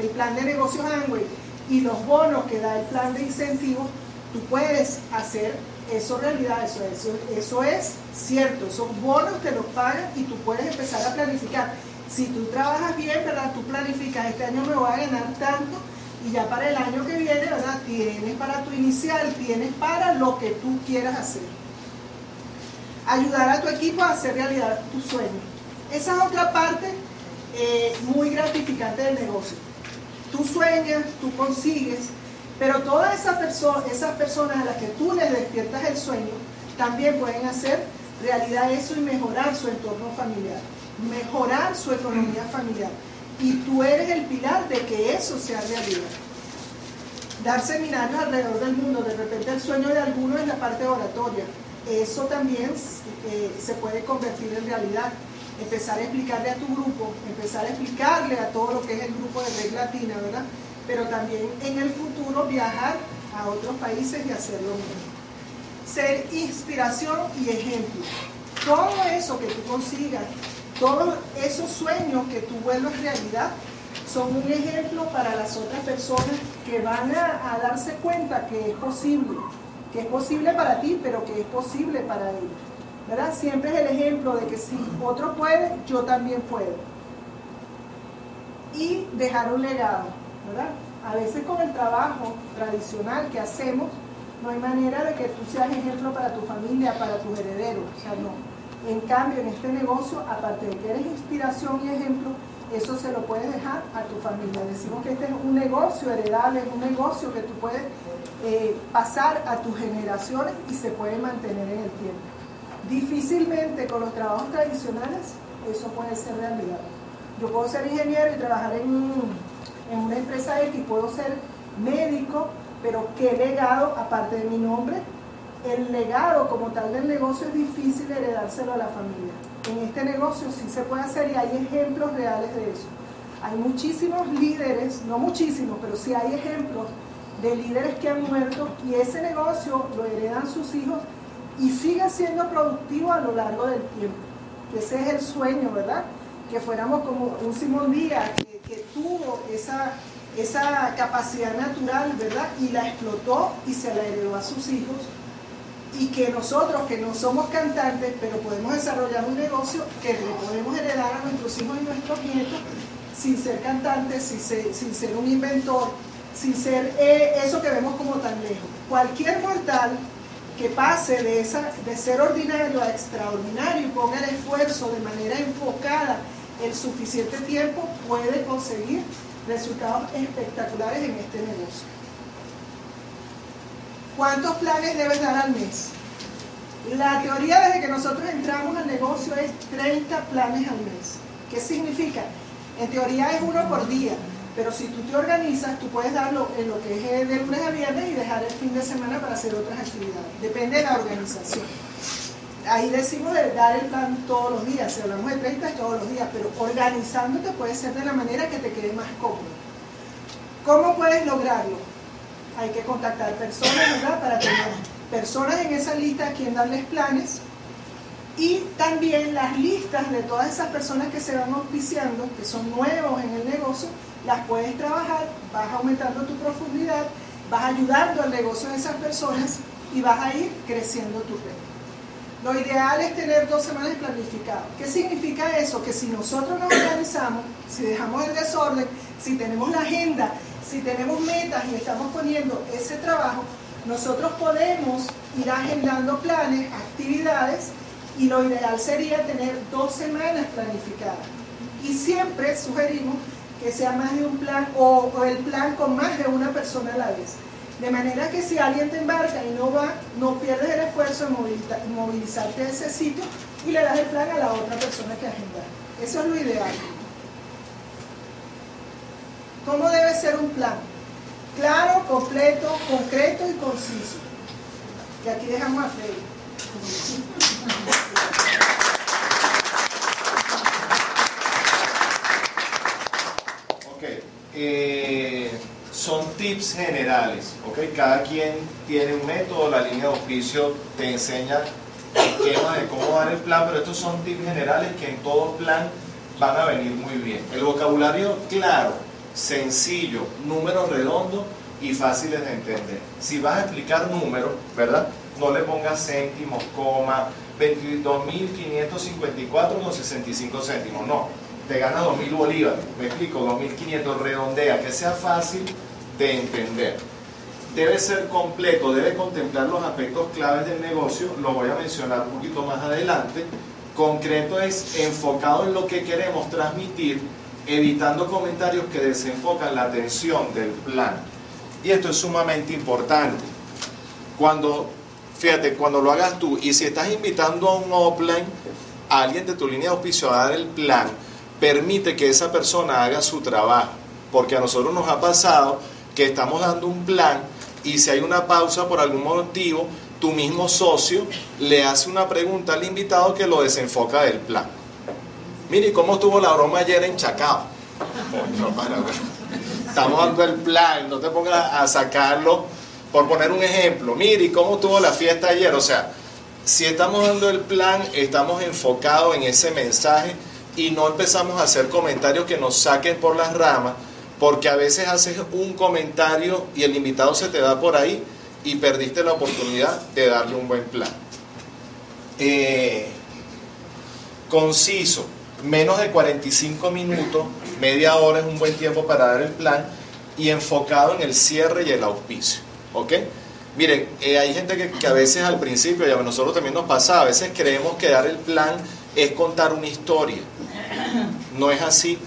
el plan de negocios Angway y los bonos que da el plan de incentivos, tú puedes hacer eso realidad, eso, eso, eso es cierto, esos bonos te los pagan y tú puedes empezar a planificar. Si tú trabajas bien, ¿verdad? Tú planificas, este año me voy a ganar tanto y ya para el año que viene, ¿verdad? Tienes para tu inicial, tienes para lo que tú quieras hacer. Ayudar a tu equipo a hacer realidad tu sueño. Esa es otra parte eh, muy gratificante del negocio tú sueñas, tú consigues, pero todas esas, esas personas a las que tú les despiertas el sueño, también pueden hacer realidad eso y mejorar su entorno familiar, mejorar su economía familiar. Y tú eres el pilar de que eso sea realidad. Dar seminarios alrededor del mundo, de repente el sueño de alguno es la parte oratoria. Eso también eh, se puede convertir en realidad empezar a explicarle a tu grupo, empezar a explicarle a todo lo que es el grupo de Red Latina, ¿verdad? Pero también en el futuro viajar a otros países y hacer lo mismo. Ser inspiración y ejemplo. Todo eso que tú consigas, todos esos sueños que tú vuelvas realidad, son un ejemplo para las otras personas que van a, darse cuenta que es posible, que es posible para ti, pero que es posible para ellos. ¿verdad? Siempre es el ejemplo de que si otro puede, yo también puedo. Y dejar un legado, ¿verdad? A veces con el trabajo tradicional que hacemos, no hay manera de que tú seas ejemplo para tu familia, para tus herederos, o sea, no. En cambio, en este negocio, aparte de que eres inspiración y ejemplo, eso se lo puedes dejar a tu familia. Decimos que este es un negocio heredable, es un negocio que tú puedes eh, pasar a tus generaciones y se puede mantener en el tiempo. Difícilmente con los trabajos tradicionales eso puede ser realidad. Yo puedo ser ingeniero y trabajar en, en una empresa X, puedo ser médico, pero ¿qué legado, aparte de mi nombre, el legado como tal del negocio es difícil heredárselo a la familia. En este negocio sí se puede hacer y hay ejemplos reales de eso. Hay muchísimos líderes, no muchísimos, pero sí hay ejemplos de líderes que han muerto y ese negocio lo heredan sus hijos y sigue siendo productivo a lo largo del tiempo. Ese es el sueño, ¿verdad? Que fuéramos como un Simón Díaz que, que tuvo esa, esa capacidad natural, ¿verdad? Y la explotó y se la heredó a sus hijos y que nosotros que no somos cantantes, pero podemos desarrollar un negocio que le podemos heredar a nuestros hijos y nuestros nietos sin ser cantantes, sin ser, sin ser un inventor, sin ser eh, eso que vemos como tan lejos. Cualquier mortal que pase de, esa, de ser ordinario a extraordinario y ponga el esfuerzo de manera enfocada el suficiente tiempo, puede conseguir resultados espectaculares en este negocio. ¿Cuántos planes debes dar al mes? La teoría desde que nosotros entramos al negocio es 30 planes al mes. ¿Qué significa? En teoría es uno por día, pero si tú te organizas, tú puedes darlo en lo que es eh, de lunes a viernes y dejar el fin de semana para hacer otras actividades. Depende de la organización. Ahí decimos de dar el plan todos los días, si hablamos de 30 es todos los días, pero organizándote puede ser de la manera que te quede más cómodo. ¿Cómo puedes lograrlo? Hay que contactar personas, ¿verdad? Para tener personas en esa lista a quien darles planes y también las listas de todas esas personas que se van auspiciando, que son nuevos en el negocio, las puedes trabajar, vas aumentando tu profundidad, vas ayudando al negocio de esas personas y vas a ir creciendo tu red. Lo ideal es tener dos semanas planificadas. ¿Qué significa eso? Que si nosotros nos organizamos, si dejamos el desorden, si tenemos la agenda si tenemos metas y estamos poniendo ese trabajo, nosotros podemos ir agendando planes, actividades, y lo ideal sería tener dos semanas planificadas. Y siempre sugerimos que sea más de un plan o, el plan con más de una persona a la vez. De manera que si alguien te embarca y no va, no pierdes el esfuerzo de movilizarte a ese sitio y le das el plan a la otra persona que agendar. Eso es lo ideal. ¿Cómo debe ser un plan? Claro, completo, concreto y conciso. Y aquí dejamos a Freddy. Ok. Eh, son tips generales, ¿ok? Cada quien tiene un método, la línea de oficio te enseña esquemas de cómo dar el plan, pero estos son tips generales que en todo plan van a venir muy bien. El vocabulario claro, sencillo, números redondos y fáciles de entender. Si vas a explicar números, ¿verdad? No le pongas céntimos, coma, 22.554 con 65 céntimos, no. Te gana 2.000 bolívares, me explico, 2.500, redondea, que sea fácil de entender. Debe ser completo, debe contemplar los aspectos claves del negocio, lo voy a mencionar un poquito más adelante. Concreto es enfocado en lo que queremos transmitir evitando comentarios que desenfocan la atención del plan. Y esto es sumamente importante. Cuando, fíjate, cuando lo hagas tú y si estás invitando a un offline, a alguien de tu línea de auspicio a dar el plan, permite que esa persona haga su trabajo. Porque a nosotros nos ha pasado que estamos dando un plan y si hay una pausa por algún motivo, tu mismo socio le hace una pregunta al invitado que lo desenfoca del plan. Mire, ¿cómo estuvo la broma ayer en Chacao? Estamos dando el plan, no te pongas a sacarlo. Por poner un ejemplo, mire, ¿cómo estuvo la fiesta ayer? O sea, si estamos dando el plan, estamos enfocados en ese mensaje y no empezamos a hacer comentarios que nos saquen por las ramas, porque a veces haces un comentario y el invitado se te da por ahí y perdiste la oportunidad de darle un buen plan. Eh, conciso, menos de 45 minutos, media hora es un buen tiempo para dar el plan y enfocado en el cierre y el auspicio. ¿Ok? Miren, eh, hay gente que, que, a veces al principio, y a nosotros también nos pasa, a veces creemos que dar el plan es contar una historia. No es así.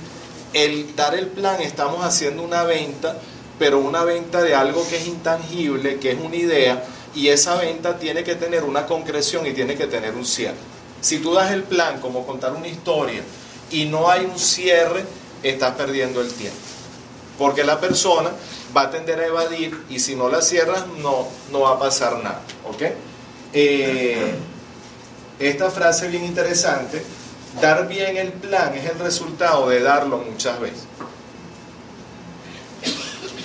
El dar el plan, estamos haciendo una venta, pero una venta de algo que es intangible, que es una idea, y esa venta tiene que tener una concreción y tiene que tener un cierre. Si tú das el plan como contar una historia y no hay un cierre, estás perdiendo el tiempo. Porque la persona va a tender a evadir y si no la cierras no, no va a pasar nada. ¿Ok? Eh, esta frase bien interesante, dar bien el plan es el resultado de darlo muchas veces.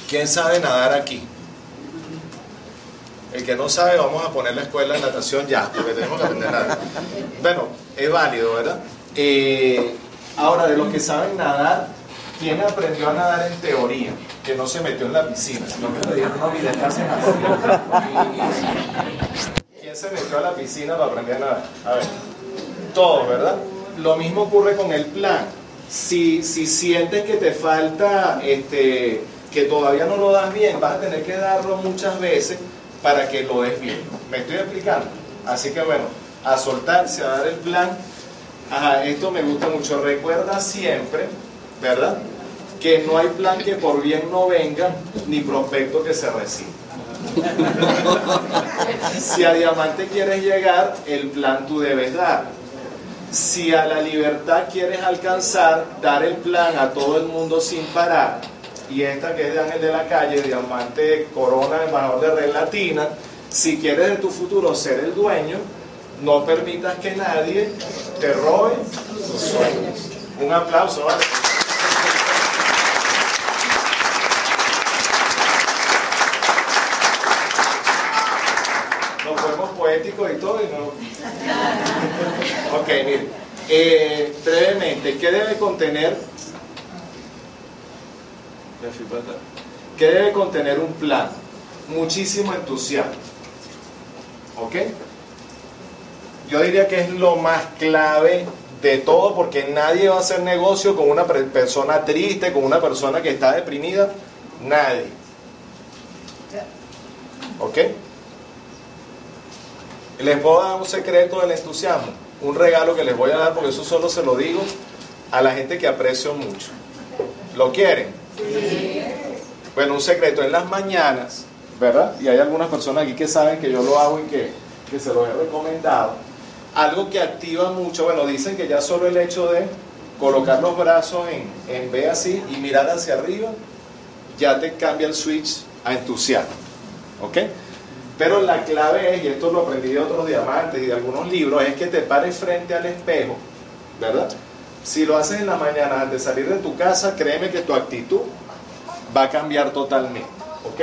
¿Quién sabe nadar aquí? El que no sabe, vamos a poner la escuela de natación ya, porque tenemos que aprender nada. Bueno, es válido, ¿verdad? Eh, ahora, de los que saben nadar, ¿quién aprendió a nadar en teoría? Que no se metió en la piscina. ¿Quién se metió a la piscina para aprender a nadar? A ver, todos, ¿verdad? Lo mismo ocurre con el plan. Si, si sientes que te falta, este, que todavía no lo das bien, vas a tener que darlo muchas veces para que lo des bien. ¿Me estoy explicando? Así que bueno, a soltarse, a dar el plan. Ajá, esto me gusta mucho. Recuerda siempre, ¿verdad? Que no hay plan que por bien no venga, ni prospecto que se reciba. si a diamante quieres llegar, el plan tú debes dar. Si a la libertad quieres alcanzar, dar el plan a todo el mundo sin parar y esta que es de Ángel de la Calle, Diamante Corona, embajador de Red Latina, si quieres de tu futuro ser el dueño, no permitas que nadie te robe tus sueños. Un aplauso, ¿vale? Nos fuimos poéticos y todo y no. Ok, miren. Eh, brevemente, ¿qué debe contener ¿Qué debe contener un plan? Muchísimo entusiasmo. ¿Ok? Yo diría que es lo más clave de todo porque nadie va a hacer negocio con una persona triste, con una persona que está deprimida. Nadie. ¿Ok? Les puedo dar un secreto del entusiasmo, un regalo que les voy a dar porque eso solo se lo digo a la gente que aprecio mucho. ¿Lo quieren? Bueno, un secreto, en las mañanas, ¿verdad? Y hay algunas personas aquí que saben que yo lo hago y que, que se lo he recomendado. Algo que activa mucho, bueno, dicen que ya solo el hecho de colocar los brazos en, en B así y mirar hacia arriba, ya te cambia el switch a entusiasmo. ¿Ok? Pero la clave es, y esto lo aprendí de otros diamantes y de algunos libros, es que te pares frente al espejo, ¿verdad? Si lo haces en la mañana antes de salir de tu casa, créeme que tu actitud va a cambiar totalmente. ¿Ok?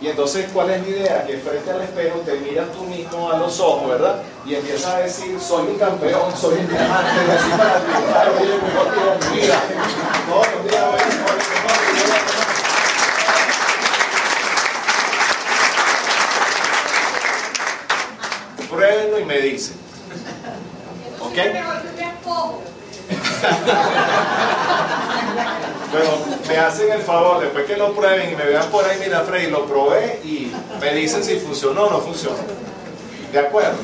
Y entonces, ¿cuál es la idea? Que frente al espejo te miras tú mismo a los ojos, ¿verdad? Y empiezas a decir, soy un campeón, soy un diamante, así para voy el mejor mi vida. Todos los días Pruébenlo y me dicen. ¿Ok? Bueno, me hacen el favor, después que lo prueben y me vean por ahí, mira Freddy, lo probé y me dicen si funcionó o no funcionó. ¿De acuerdo?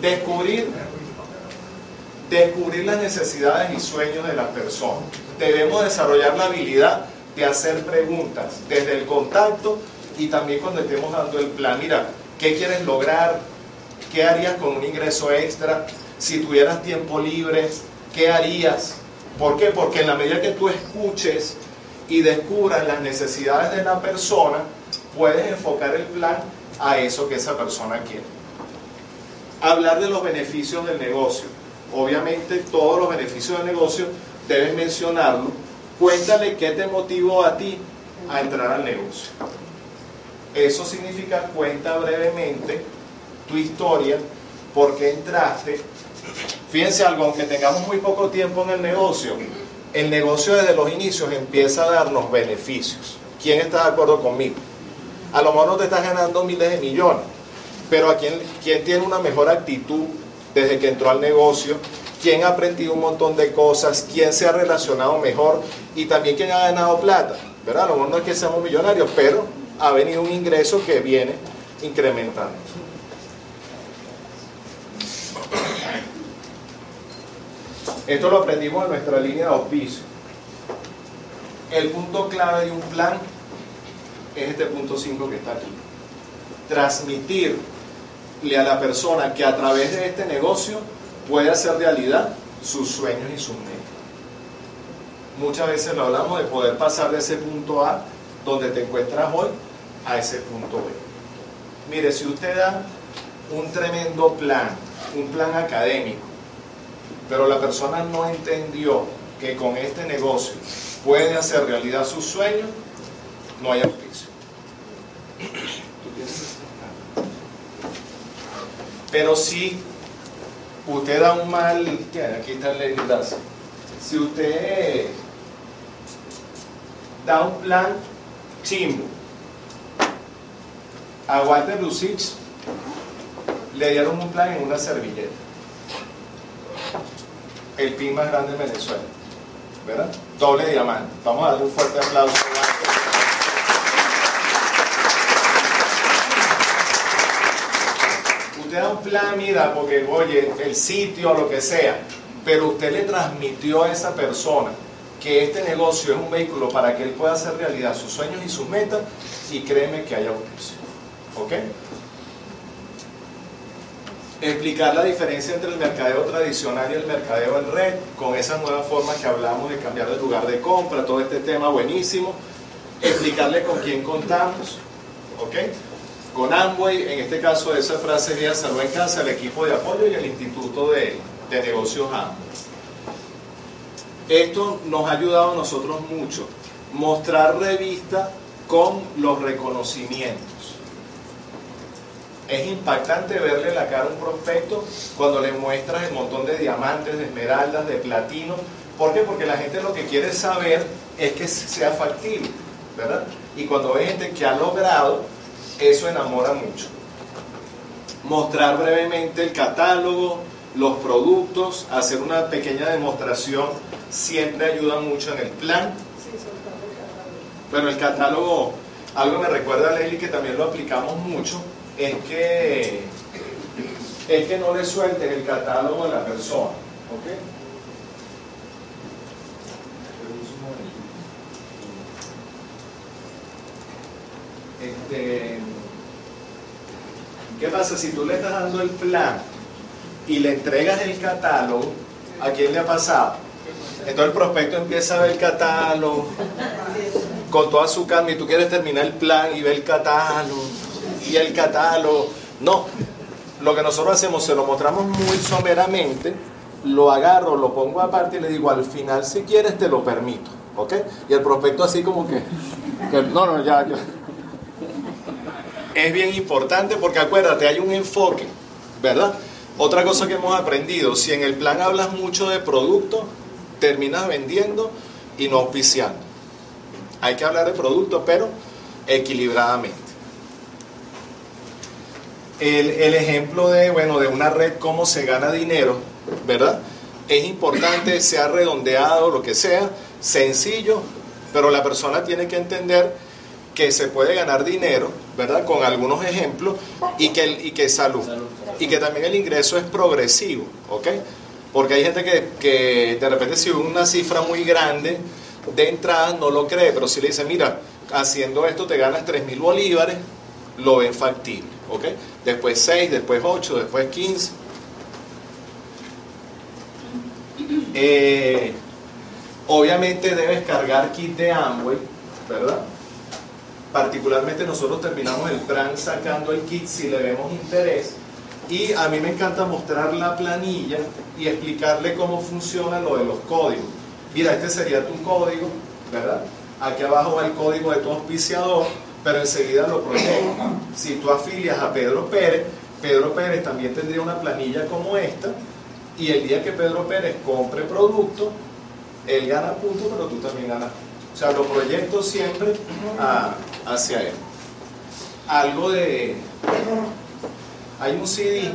Descubrir, descubrir las necesidades y sueños de las personas. Debemos desarrollar la habilidad de hacer preguntas desde el contacto y también cuando estemos dando el plan. Mira, ¿qué quieres lograr? ¿Qué harías con un ingreso extra? Si tuvieras tiempo libre, ¿qué harías? ¿Por qué? Porque en la medida que tú escuches y descubras las necesidades de la persona, puedes enfocar el plan a eso que esa persona quiere. Hablar de los beneficios del negocio. Obviamente todos los beneficios del negocio debes mencionarlo. Cuéntale qué te motivó a ti a entrar al negocio. Eso significa cuenta brevemente tu historia, por qué entraste Fíjense algo, aunque tengamos muy poco tiempo en el negocio, el negocio desde los inicios empieza a darnos beneficios. ¿Quién está de acuerdo conmigo? A lo mejor no te estás ganando miles de millones, pero a quién, quién tiene una mejor actitud desde que entró al negocio, quién ha aprendido un montón de cosas, quién se ha relacionado mejor y también quién ha ganado plata. ¿verdad? A lo mejor no es que seamos millonarios, pero ha venido un ingreso que viene incrementando. Esto lo aprendimos en nuestra línea de auspicio. El punto clave de un plan es este punto 5 que está aquí. Transmitirle a la persona que a través de este negocio puede hacer realidad sus sueños y sus metas. Muchas veces lo hablamos de poder pasar de ese punto A, donde te encuentras hoy, a ese punto B. Mire, si usted da un tremendo plan, un plan académico, pero la persona no entendió que con este negocio puede hacer realidad sus sueños, no hay auspicio. Pero si usted da un mal, aquí está el Si usted da un plan chimbo, a Walter Lucich le dieron un plan en una servilleta. El PIN más grande en Venezuela. ¿Verdad? Doble diamante. Vamos a darle un fuerte aplauso. Usted da un plan, mira, porque oye, el sitio, lo que sea, pero usted le transmitió a esa persona que este negocio es un vehículo para que él pueda hacer realidad sus sueños y sus metas y créeme que hay auspicio. ¿Ok? Explicar la diferencia entre el mercadeo tradicional y el mercadeo en red, con esas nuevas formas que hablamos de cambiar de lugar de compra, todo este tema buenísimo. Explicarle con quién contamos, ¿ok? Con Amway, en este caso esa frase ya Salud en Casa, el equipo de apoyo y el Instituto de, de Negocios Amway. Esto nos ha ayudado a nosotros mucho. Mostrar revista con los reconocimientos es impactante verle la cara a un prospecto cuando le muestras el montón de diamantes, de esmeraldas, de platino. ¿Por qué? Porque la gente lo que quiere saber es que sea factible, ¿verdad? Y cuando ve gente que ha logrado, eso enamora mucho. Mostrar brevemente el catálogo, los productos, hacer una pequeña demostración, siempre ayuda mucho en el plan. Bueno, el catálogo, algo me recuerda a Leslie que también lo aplicamos mucho es que, es que no le suelten el catálogo a la persona. ¿ok? Este, ¿Qué pasa si tú le estás dando el plan y le entregas el catálogo? ¿A quién le ha pasado? Entonces el prospecto empieza a ver el catálogo con toda su calma y tú quieres terminar el plan y ver el catálogo y el catálogo. No, lo que nosotros hacemos, se lo mostramos muy someramente, lo agarro, lo pongo aparte y le digo, al final si quieres te lo permito, ¿ok? Y el prospecto así como que, no, no, ya, ya. Es bien importante porque acuérdate, hay un enfoque, ¿verdad? Otra cosa que hemos aprendido, si en el plan hablas mucho de producto, terminas vendiendo y no auspiciando. Hay que hablar de producto, pero equilibradamente el, ejemplo de, bueno, de una red, cómo se gana dinero, ¿verdad? Es importante, sea redondeado, lo que sea, sencillo, pero la persona tiene que entender que se puede ganar dinero, ¿verdad? Con algunos ejemplos y que, y que salud. Y que también el ingreso es progresivo, ¿ok? Porque hay gente que, que de repente si una cifra muy grande de entrada no lo cree, pero si le dice, mira, haciendo esto te ganas 3 mil bolívares, lo ven factible. ¿Ok? Después 6, después 8, después 15. Eh, obviamente debes cargar kit de Amway, ¿verdad? Particularmente nosotros terminamos el plan sacando el kit si le vemos interés. Y a mí me encanta mostrar la planilla y explicarle cómo funciona lo de los códigos. Mira, este sería tu código, ¿verdad? Aquí abajo va el código de tu auspiciador pero enseguida lo protejo. Si tú afilias a Pedro Pérez, Pedro Pérez también tendría una planilla como esta y el día que Pedro Pérez compre producto, él gana puntos, pero tú también ganas O sea, lo proyecto siempre hacia él. Algo de... Hay un CD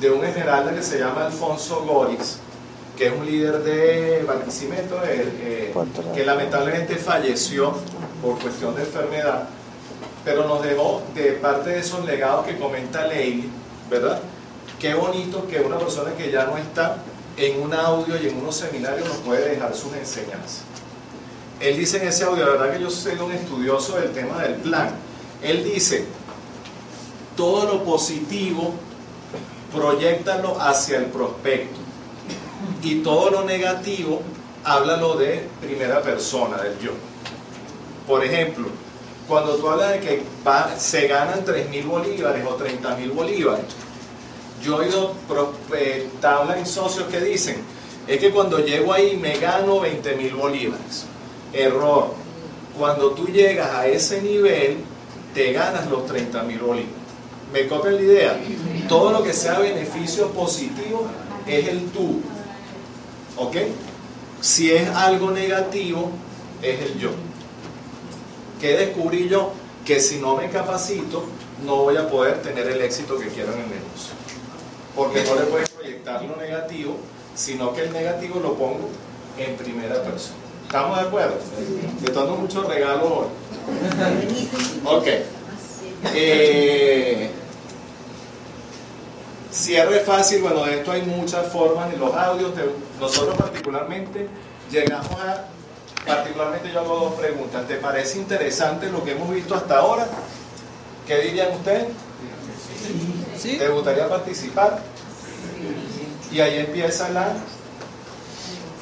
de un esmeralda que se llama Alfonso Goris, que es un líder de Barquisimeto, eh, que lamentablemente falleció por cuestión de enfermedad, pero nos dejó de parte de esos legados que comenta Leili, ¿verdad? Qué bonito que una persona que ya no está en un audio y en unos seminarios nos puede dejar sus enseñanzas. Él dice en ese audio, la verdad que yo soy un estudioso del tema del plan. Él dice, todo lo positivo, proyectalo hacia el prospecto. Y todo lo negativo, háblalo de primera persona, del yo. Por ejemplo, cuando tú hablas de que se ganan 3.000 bolívares o 30.000 bolívares, yo he oído eh, tablas y socios que dicen, es que cuando llego ahí me gano 20.000 bolívares. Error. Cuando tú llegas a ese nivel, te ganas los 30.000 bolívares. ¿Me copian la idea? Todo lo que sea beneficio positivo es el tú. ¿Ok? Si es algo negativo, es el yo. ¿Qué descubrí yo? Que si no me capacito, no voy a poder tener el éxito que quiero en el negocio. Porque no le puedes proyectar lo negativo, sino que el negativo lo pongo en primera persona. ¿Estamos de acuerdo? Te dando muchos regalos hoy. Ok. Eh, cierre fácil, bueno, de esto hay muchas formas en los audios. nosotros particularmente llegamos a, particularmente yo hago dos preguntas. ¿Te parece interesante lo que hemos visto hasta ahora? ¿Qué dirían ustedes? ¿Sí? ¿Te gustaría participar? Y ahí empieza la,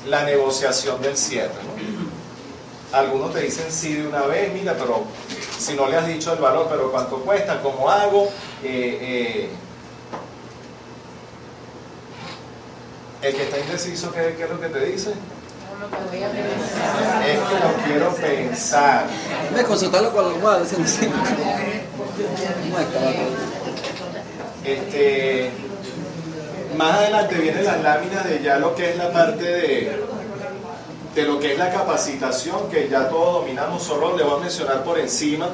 la negociación del cierre. Algunos te dicen sí de una vez, mira, pero si no le has dicho el valor, pero cuánto cuesta, cómo hago. Eh, eh, el que está indeciso, ¿qué, ¿qué, es lo que te dice? Es que lo quiero pensar. Me consultarlo con los padres. Este, más adelante vienen las láminas de ya lo que es la parte de, de lo que es la capacitación, que ya todos dominamos, solo le voy a mencionar por encima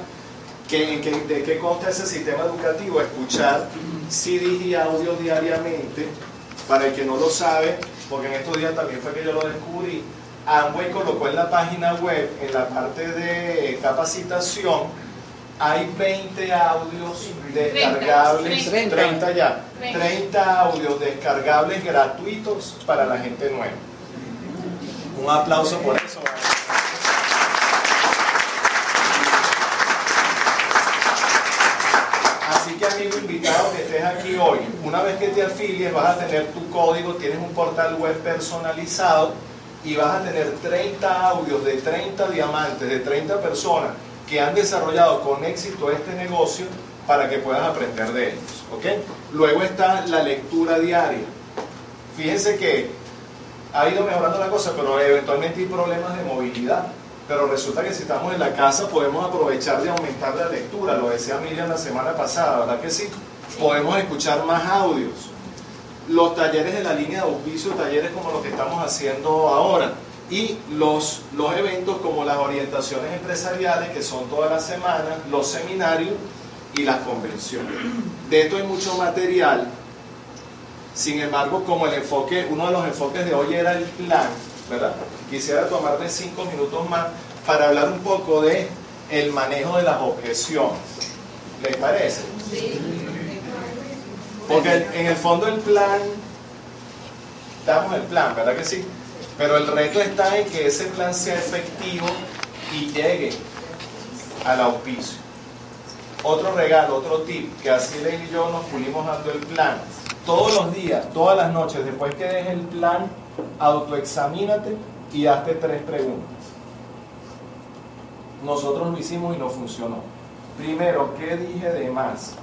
que, de qué consta ese sistema educativo, escuchar CDs y audios diariamente, para el que no lo sabe, porque en estos días también fue que yo lo descubrí, Amway colocó en la página web, en la parte de capacitación, hay 20 audios descargables, 30, ya, 30 audios descargables gratuitos para la gente nueva. Un aplauso por eso. Así que amigo invitado que estés aquí hoy, una vez que te afilies vas a tener tu código, tienes un portal web personalizado y vas a tener 30 audios de 30 diamantes, de 30 personas que han desarrollado con éxito este negocio para que puedas aprender de ellos. ¿ok? Luego está la lectura diaria. Fíjense que ha ido mejorando la cosa, pero eventualmente hay problemas de movilidad. Pero resulta que si estamos en la casa podemos aprovechar de aumentar la lectura. Lo decía Miriam la semana pasada, ¿verdad que sí? Podemos escuchar más audios. Los talleres de la línea de auspicio, talleres como los que estamos haciendo ahora y los, los eventos como las orientaciones empresariales, que son todas las semanas, los seminarios y las convenciones. De esto hay mucho material, sin embargo, como el enfoque, uno de los enfoques de hoy era el plan, ¿verdad? Quisiera tomarme cinco minutos más para hablar un poco de el manejo de las objeciones. ¿Les parece? Sí. Porque en el fondo el plan, damos el plan, ¿verdad que sí? Pero el reto está en que ese plan sea efectivo y llegue al auspicio. Otro regalo, otro tip, que así Ley y yo nos pulimos dando el plan. Todos los días, todas las noches, después que dejes el plan, autoexamínate y hazte tres preguntas. Nosotros lo hicimos y no funcionó. Primero, ¿qué dije de más?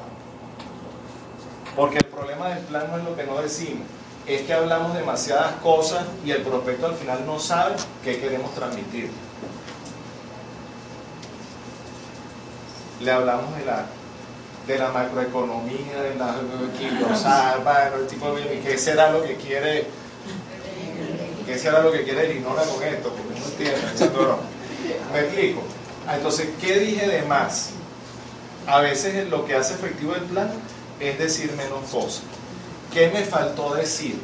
Porque el problema del plan no es lo que no decimos es que hablamos demasiadas cosas y el prospecto al final no sabe qué queremos transmitir. Le hablamos de la de la macroeconomía, de la bueno, el tipo de qué será lo que quiere, qué será lo que quiere el ignora con esto, porque no entiende. ¿Me explico? Ah, entonces, ¿qué dije de más? A veces lo que hace efectivo el plan es decir menos cosas. ¿Qué me faltó decir?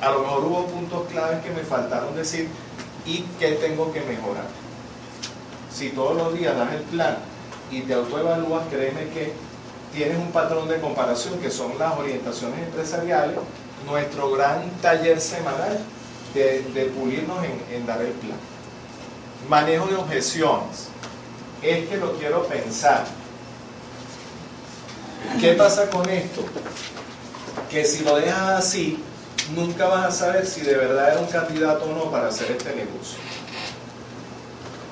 A lo mejor hubo puntos claves que me faltaron decir y qué tengo que mejorar. Si todos los días das el plan y te autoevalúas, créeme que tienes un patrón de comparación que son las orientaciones empresariales, nuestro gran taller semanal de, pulirnos en dar el plan. Manejo de objeciones. Es que lo quiero pensar. ¿Qué pasa con esto? Que si lo dejas así, nunca vas a saber si de verdad es un candidato o no para hacer este negocio.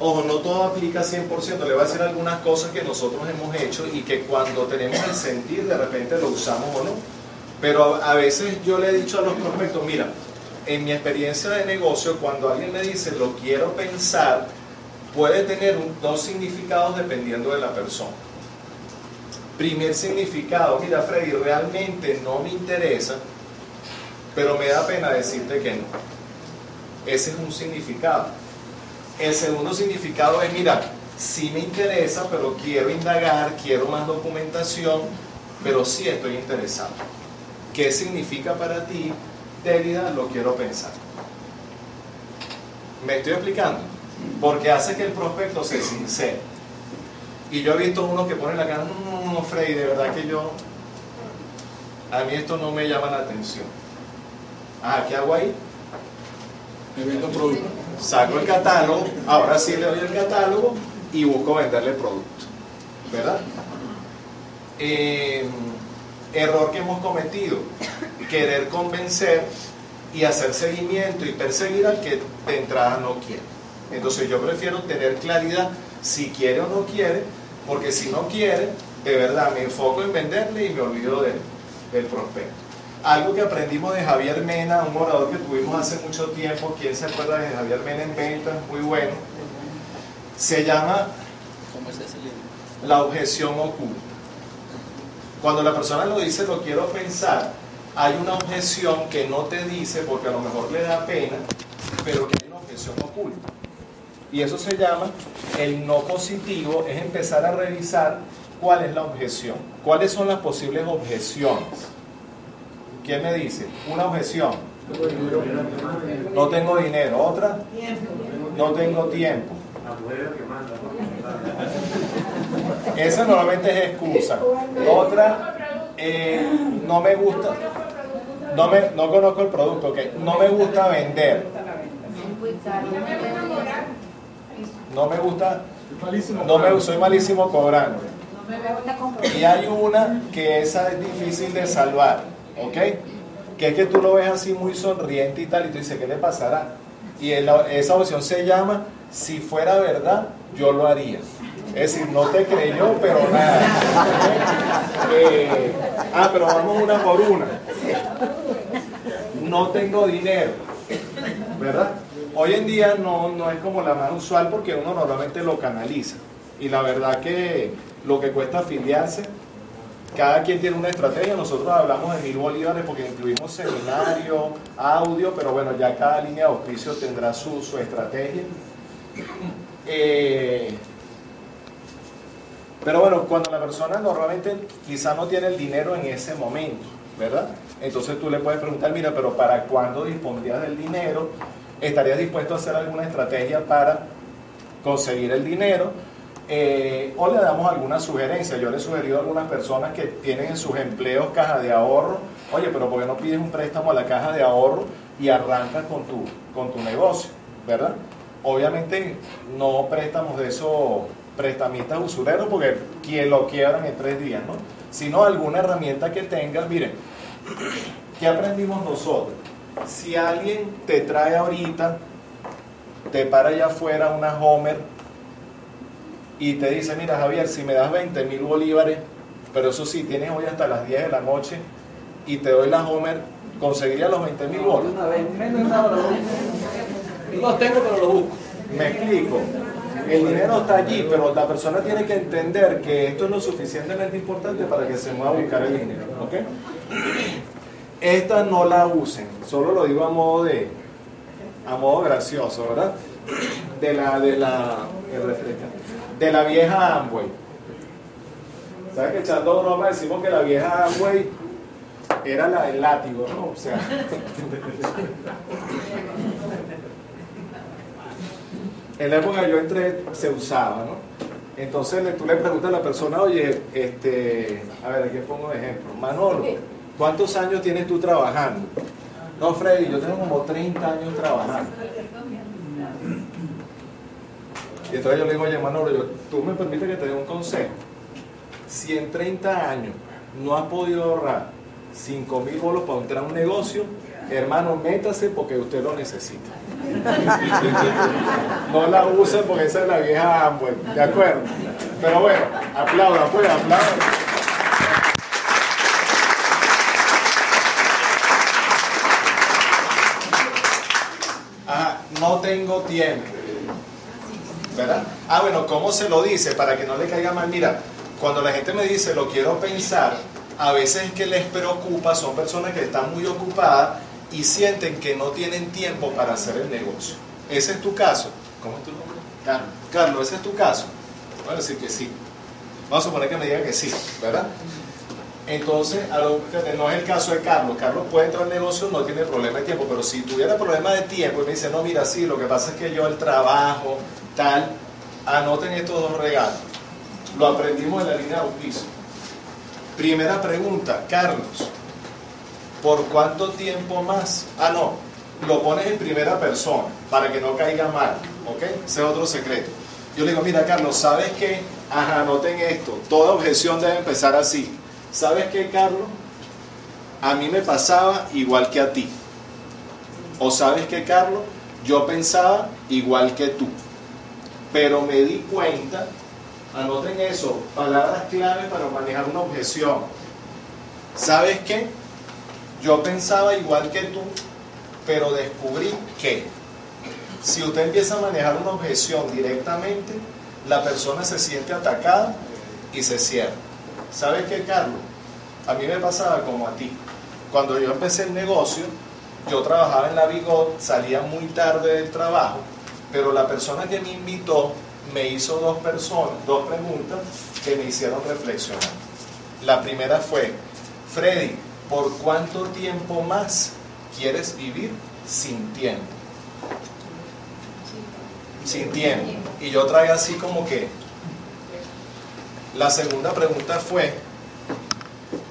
Ojo, no todo aplica 100%, le voy a decir algunas cosas que nosotros hemos hecho y que cuando tenemos el sentir de repente lo usamos o no. Pero a veces yo le he dicho a los prospectos, mira, en mi experiencia de negocio, cuando alguien me dice lo quiero pensar, puede tener dos significados dependiendo de la persona. Primer significado, mira Freddy, realmente no me interesa, pero me da pena decirte que no. Ese es un significado. El segundo significado es, mira, sí me interesa, pero quiero indagar, quiero más documentación, pero sí estoy interesado. ¿Qué significa para ti Délida, lo quiero pensar. ¿Me estoy explicando? Porque hace que el prospecto se sincere. Y yo he visto uno que pone la cara, no, no, Freddy, de verdad que yo, a mí esto no me llama la atención. Ah, ¿qué hago ahí? Me vendo producto. Saco el catálogo, ahora sí le doy el catálogo y busco venderle el producto. ¿Verdad? Eh, error que hemos cometido, querer convencer y hacer seguimiento y perseguir al que de entrada no quiere. Entonces yo prefiero tener claridad si quiere o no quiere, porque si no quiere, de verdad me enfoco en venderle y me olvido del, del prospecto. Algo que aprendimos de Javier Mena, un orador que tuvimos hace mucho tiempo, ¿quién se acuerda de Javier Mena en ventas? Muy bueno. Se llama la objeción oculta. Cuando la persona lo dice, lo quiero pensar, hay una objeción que no te dice porque a lo mejor le da pena, pero que hay una objeción oculta. Y eso se llama el no positivo, es empezar a revisar cuál es la objeción, cuáles son las posibles objeciones. ¿Quién me dice? Una objeción. No tengo dinero. ¿Otra? No tengo tiempo. Esa normalmente es excusa. Otra, eh, no me gusta, no, me, no conozco el producto, que no me gusta vender. No me gusta, no me, soy malísimo cobrando. Y hay una que esa es difícil de salvar, ¿ok? Que es que tú lo ves así muy sonriente y tal, y tú dices, ¿qué le pasará? Y esa opción se llama, si fuera verdad, yo lo haría. Es decir, no te creyó, pero nada. Eh, ah, pero vamos una por una. No tengo dinero. ¿Verdad? Hoy en día no, no es como la más usual porque uno normalmente lo canaliza. Y la verdad que lo que cuesta afiliarse, cada quien tiene una estrategia. Nosotros hablamos de mil bolívares porque incluimos seminario, audio, pero bueno, ya cada línea de auspicio tendrá su, su estrategia. Eh, pero bueno, cuando la persona normalmente quizá no tiene el dinero en ese momento, ¿verdad? Entonces tú le puedes preguntar, mira, pero ¿para cuándo dispondrías del dinero? ¿Estarías dispuesto a hacer alguna estrategia para conseguir el dinero? Eh, o le damos alguna sugerencia. Yo le he sugerido a algunas personas que tienen en sus empleos caja de ahorro, oye, pero ¿por qué no pides un préstamo a la caja de ahorro y arrancas con tu, con tu negocio? ¿Verdad? Obviamente no préstamos de esos prestamistas usureros porque quien lo quieran en tres días, ¿no? Sino alguna herramienta que tengas, miren, ¿qué aprendimos nosotros? Si alguien te trae ahorita, te para allá afuera una Homer y te dice, mira Javier, si me das 20 mil bolívares, pero eso sí, tienes hoy hasta las 10 de la noche y te doy la Homer, ¿conseguiría los 20 mil bolívares? Los tengo, pero los busco. Me explico. El dinero está allí, pero la persona tiene que entender que esto es lo suficientemente importante para que se mueva a buscar el dinero. ¿ok? Esta no la usen, solo lo digo a modo de, a modo gracioso, ¿verdad? De la, de la, de la vieja Amway. ¿Sabes que echando broma decimos que la vieja Amway era la del látigo, ¿no? O sea. en la época que yo entré se usaba, ¿no? Entonces tú le preguntas a la persona, oye, este, a ver, aquí pongo un ejemplo. Manolo, ¿cuántos años tienes tú trabajando? No, Freddy, yo tengo como 30 años trabajando. Y entonces yo le digo, oye, Manolo, tú me permites que te dé un consejo. Si en 30 años no has podido ahorrar 5 mil bolos para entrar a un negocio, hermano, métase porque usted lo necesita. no la use porque esa es la vieja Amway, ¿de acuerdo? Pero bueno, aplauda, pues, aplauda. Ah, no tengo tiempo. ¿Verdad? Ah, bueno, ¿cómo se lo dice? Para que no le caiga mal. Mira, cuando la gente me dice lo quiero pensar, a veces que les preocupa son personas que están muy ocupadas y sienten que no tienen tiempo para hacer el negocio. ¿Ese es tu caso? ¿Cómo es tu nombre? Carlos. Carlos, ¿ese es tu caso? Voy a decir que sí. Vamos a suponer que me diga que sí, ¿verdad? Entonces, no es el caso de Carlos. Carlos puede entrar al negocio, no tiene problema de tiempo, pero si tuviera problema de tiempo y me dice, no, mira, sí, lo que pasa es que yo el trabajo, tal, anoten estos dos regalos. Lo aprendimos en la línea de auspicio. Primera pregunta, Carlos, ¿por cuánto tiempo más? Ah, no, lo pones en primera persona para que no caiga mal, ¿ok? Ese es otro secreto. Yo le digo, mira Carlos, ¿sabes qué? Ajá, noten esto, toda objeción debe empezar así. ¿Sabes qué, Carlos? A mí me pasaba igual que a ti. ¿O sabes qué, Carlos? Yo pensaba igual que tú. Pero me di cuenta Anoten eso, palabras clave para manejar una objeción. ¿Sabes qué? Yo pensaba igual que tú, pero descubrí que si usted empieza a manejar una objeción directamente, la persona se siente atacada y se cierra. ¿Sabes qué, Carlos? A mí me pasaba como a ti. Cuando yo empecé el negocio, yo trabajaba en la Bigot, salía muy tarde del trabajo, pero la persona que me invitó me hizo dos personas, dos preguntas que me hicieron reflexionar. La primera fue, Freddy, ¿por cuánto tiempo más quieres vivir sin tiempo? Sin tiempo. Y yo traía así como que, la segunda pregunta fue,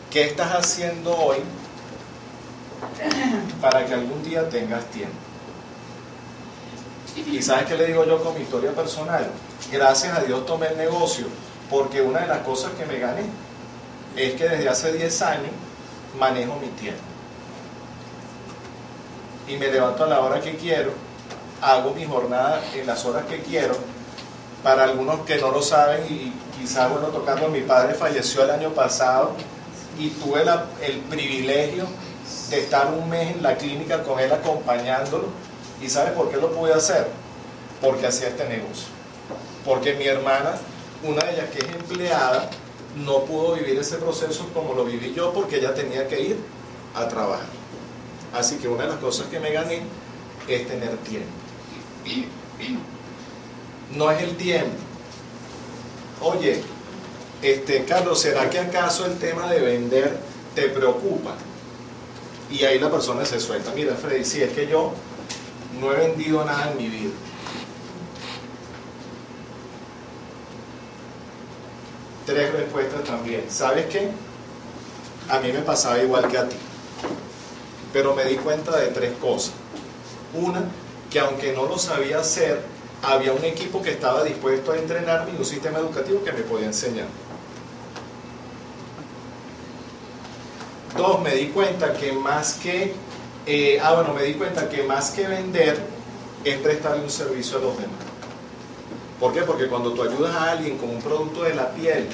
¿qué estás haciendo hoy para que algún día tengas tiempo? Y sabes qué le digo yo con mi historia personal? Gracias a Dios tomé el negocio, porque una de las cosas que me gané es que desde hace 10 años manejo mi tiempo. Y me levanto a la hora que quiero, hago mi jornada en las horas que quiero. Para algunos que no lo saben, y quizás bueno, tocando, mi padre falleció el año pasado y tuve el privilegio de estar un mes en la clínica con él acompañándolo ¿Y sabes por qué lo pude hacer? Porque hacía este negocio. Porque mi hermana, una de ellas que es empleada, no pudo vivir ese proceso como lo viví yo porque ella tenía que ir a trabajar. Así que una de las cosas que me gané es tener tiempo. No es el tiempo. Oye, este, Carlos, ¿será que acaso el tema de vender te preocupa? Y ahí la persona se suelta. Mira, Freddy, si es que yo no he vendido nada en mi vida. Tres respuestas también. ¿Sabes qué? A mí me pasaba igual que a ti. Pero me di cuenta de tres cosas. Una, que aunque no lo sabía hacer, había un equipo que estaba dispuesto a entrenarme y un sistema educativo que me podía enseñar. Dos, me di cuenta que más que eh, ah, bueno, me di cuenta que más que vender es prestarle un servicio a los demás. ¿Por qué? Porque cuando tú ayudas a alguien con un producto de la piel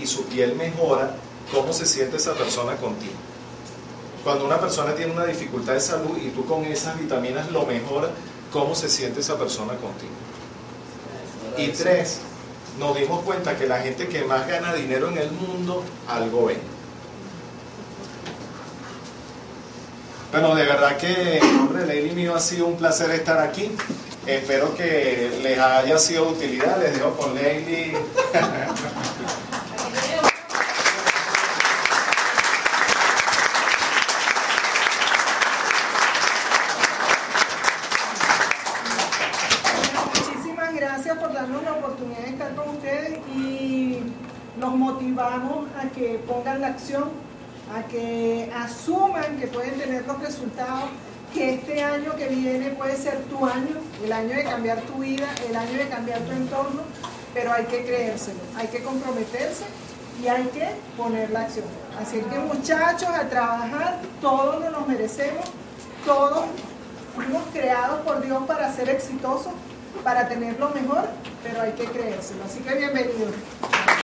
y su piel mejora, ¿cómo se siente esa persona contigo? Cuando una persona tiene una dificultad de salud y tú con esas vitaminas lo mejoras, ¿cómo se siente esa persona contigo? Y tres, nos dimos cuenta que la gente que más gana dinero en el mundo, algo ve. Bueno, de verdad que en nombre de mío ha sido un placer estar aquí. Espero que les haya sido de utilidad. Les dejo con Leili. Muchísimas gracias por darnos la oportunidad de estar con ustedes y los motivamos a que pongan la acción, a que asuman que pueden tener los resultados, que este año que viene puede ser tu año, el año de cambiar tu vida, el año de cambiar tu entorno, pero hay que creérselo, hay que comprometerse y hay que poner la acción. Así que muchachos, a trabajar, todos nos merecemos, todos fuimos creados por Dios para ser exitosos, para tener lo mejor, pero hay que creérselo. Así que bienvenidos.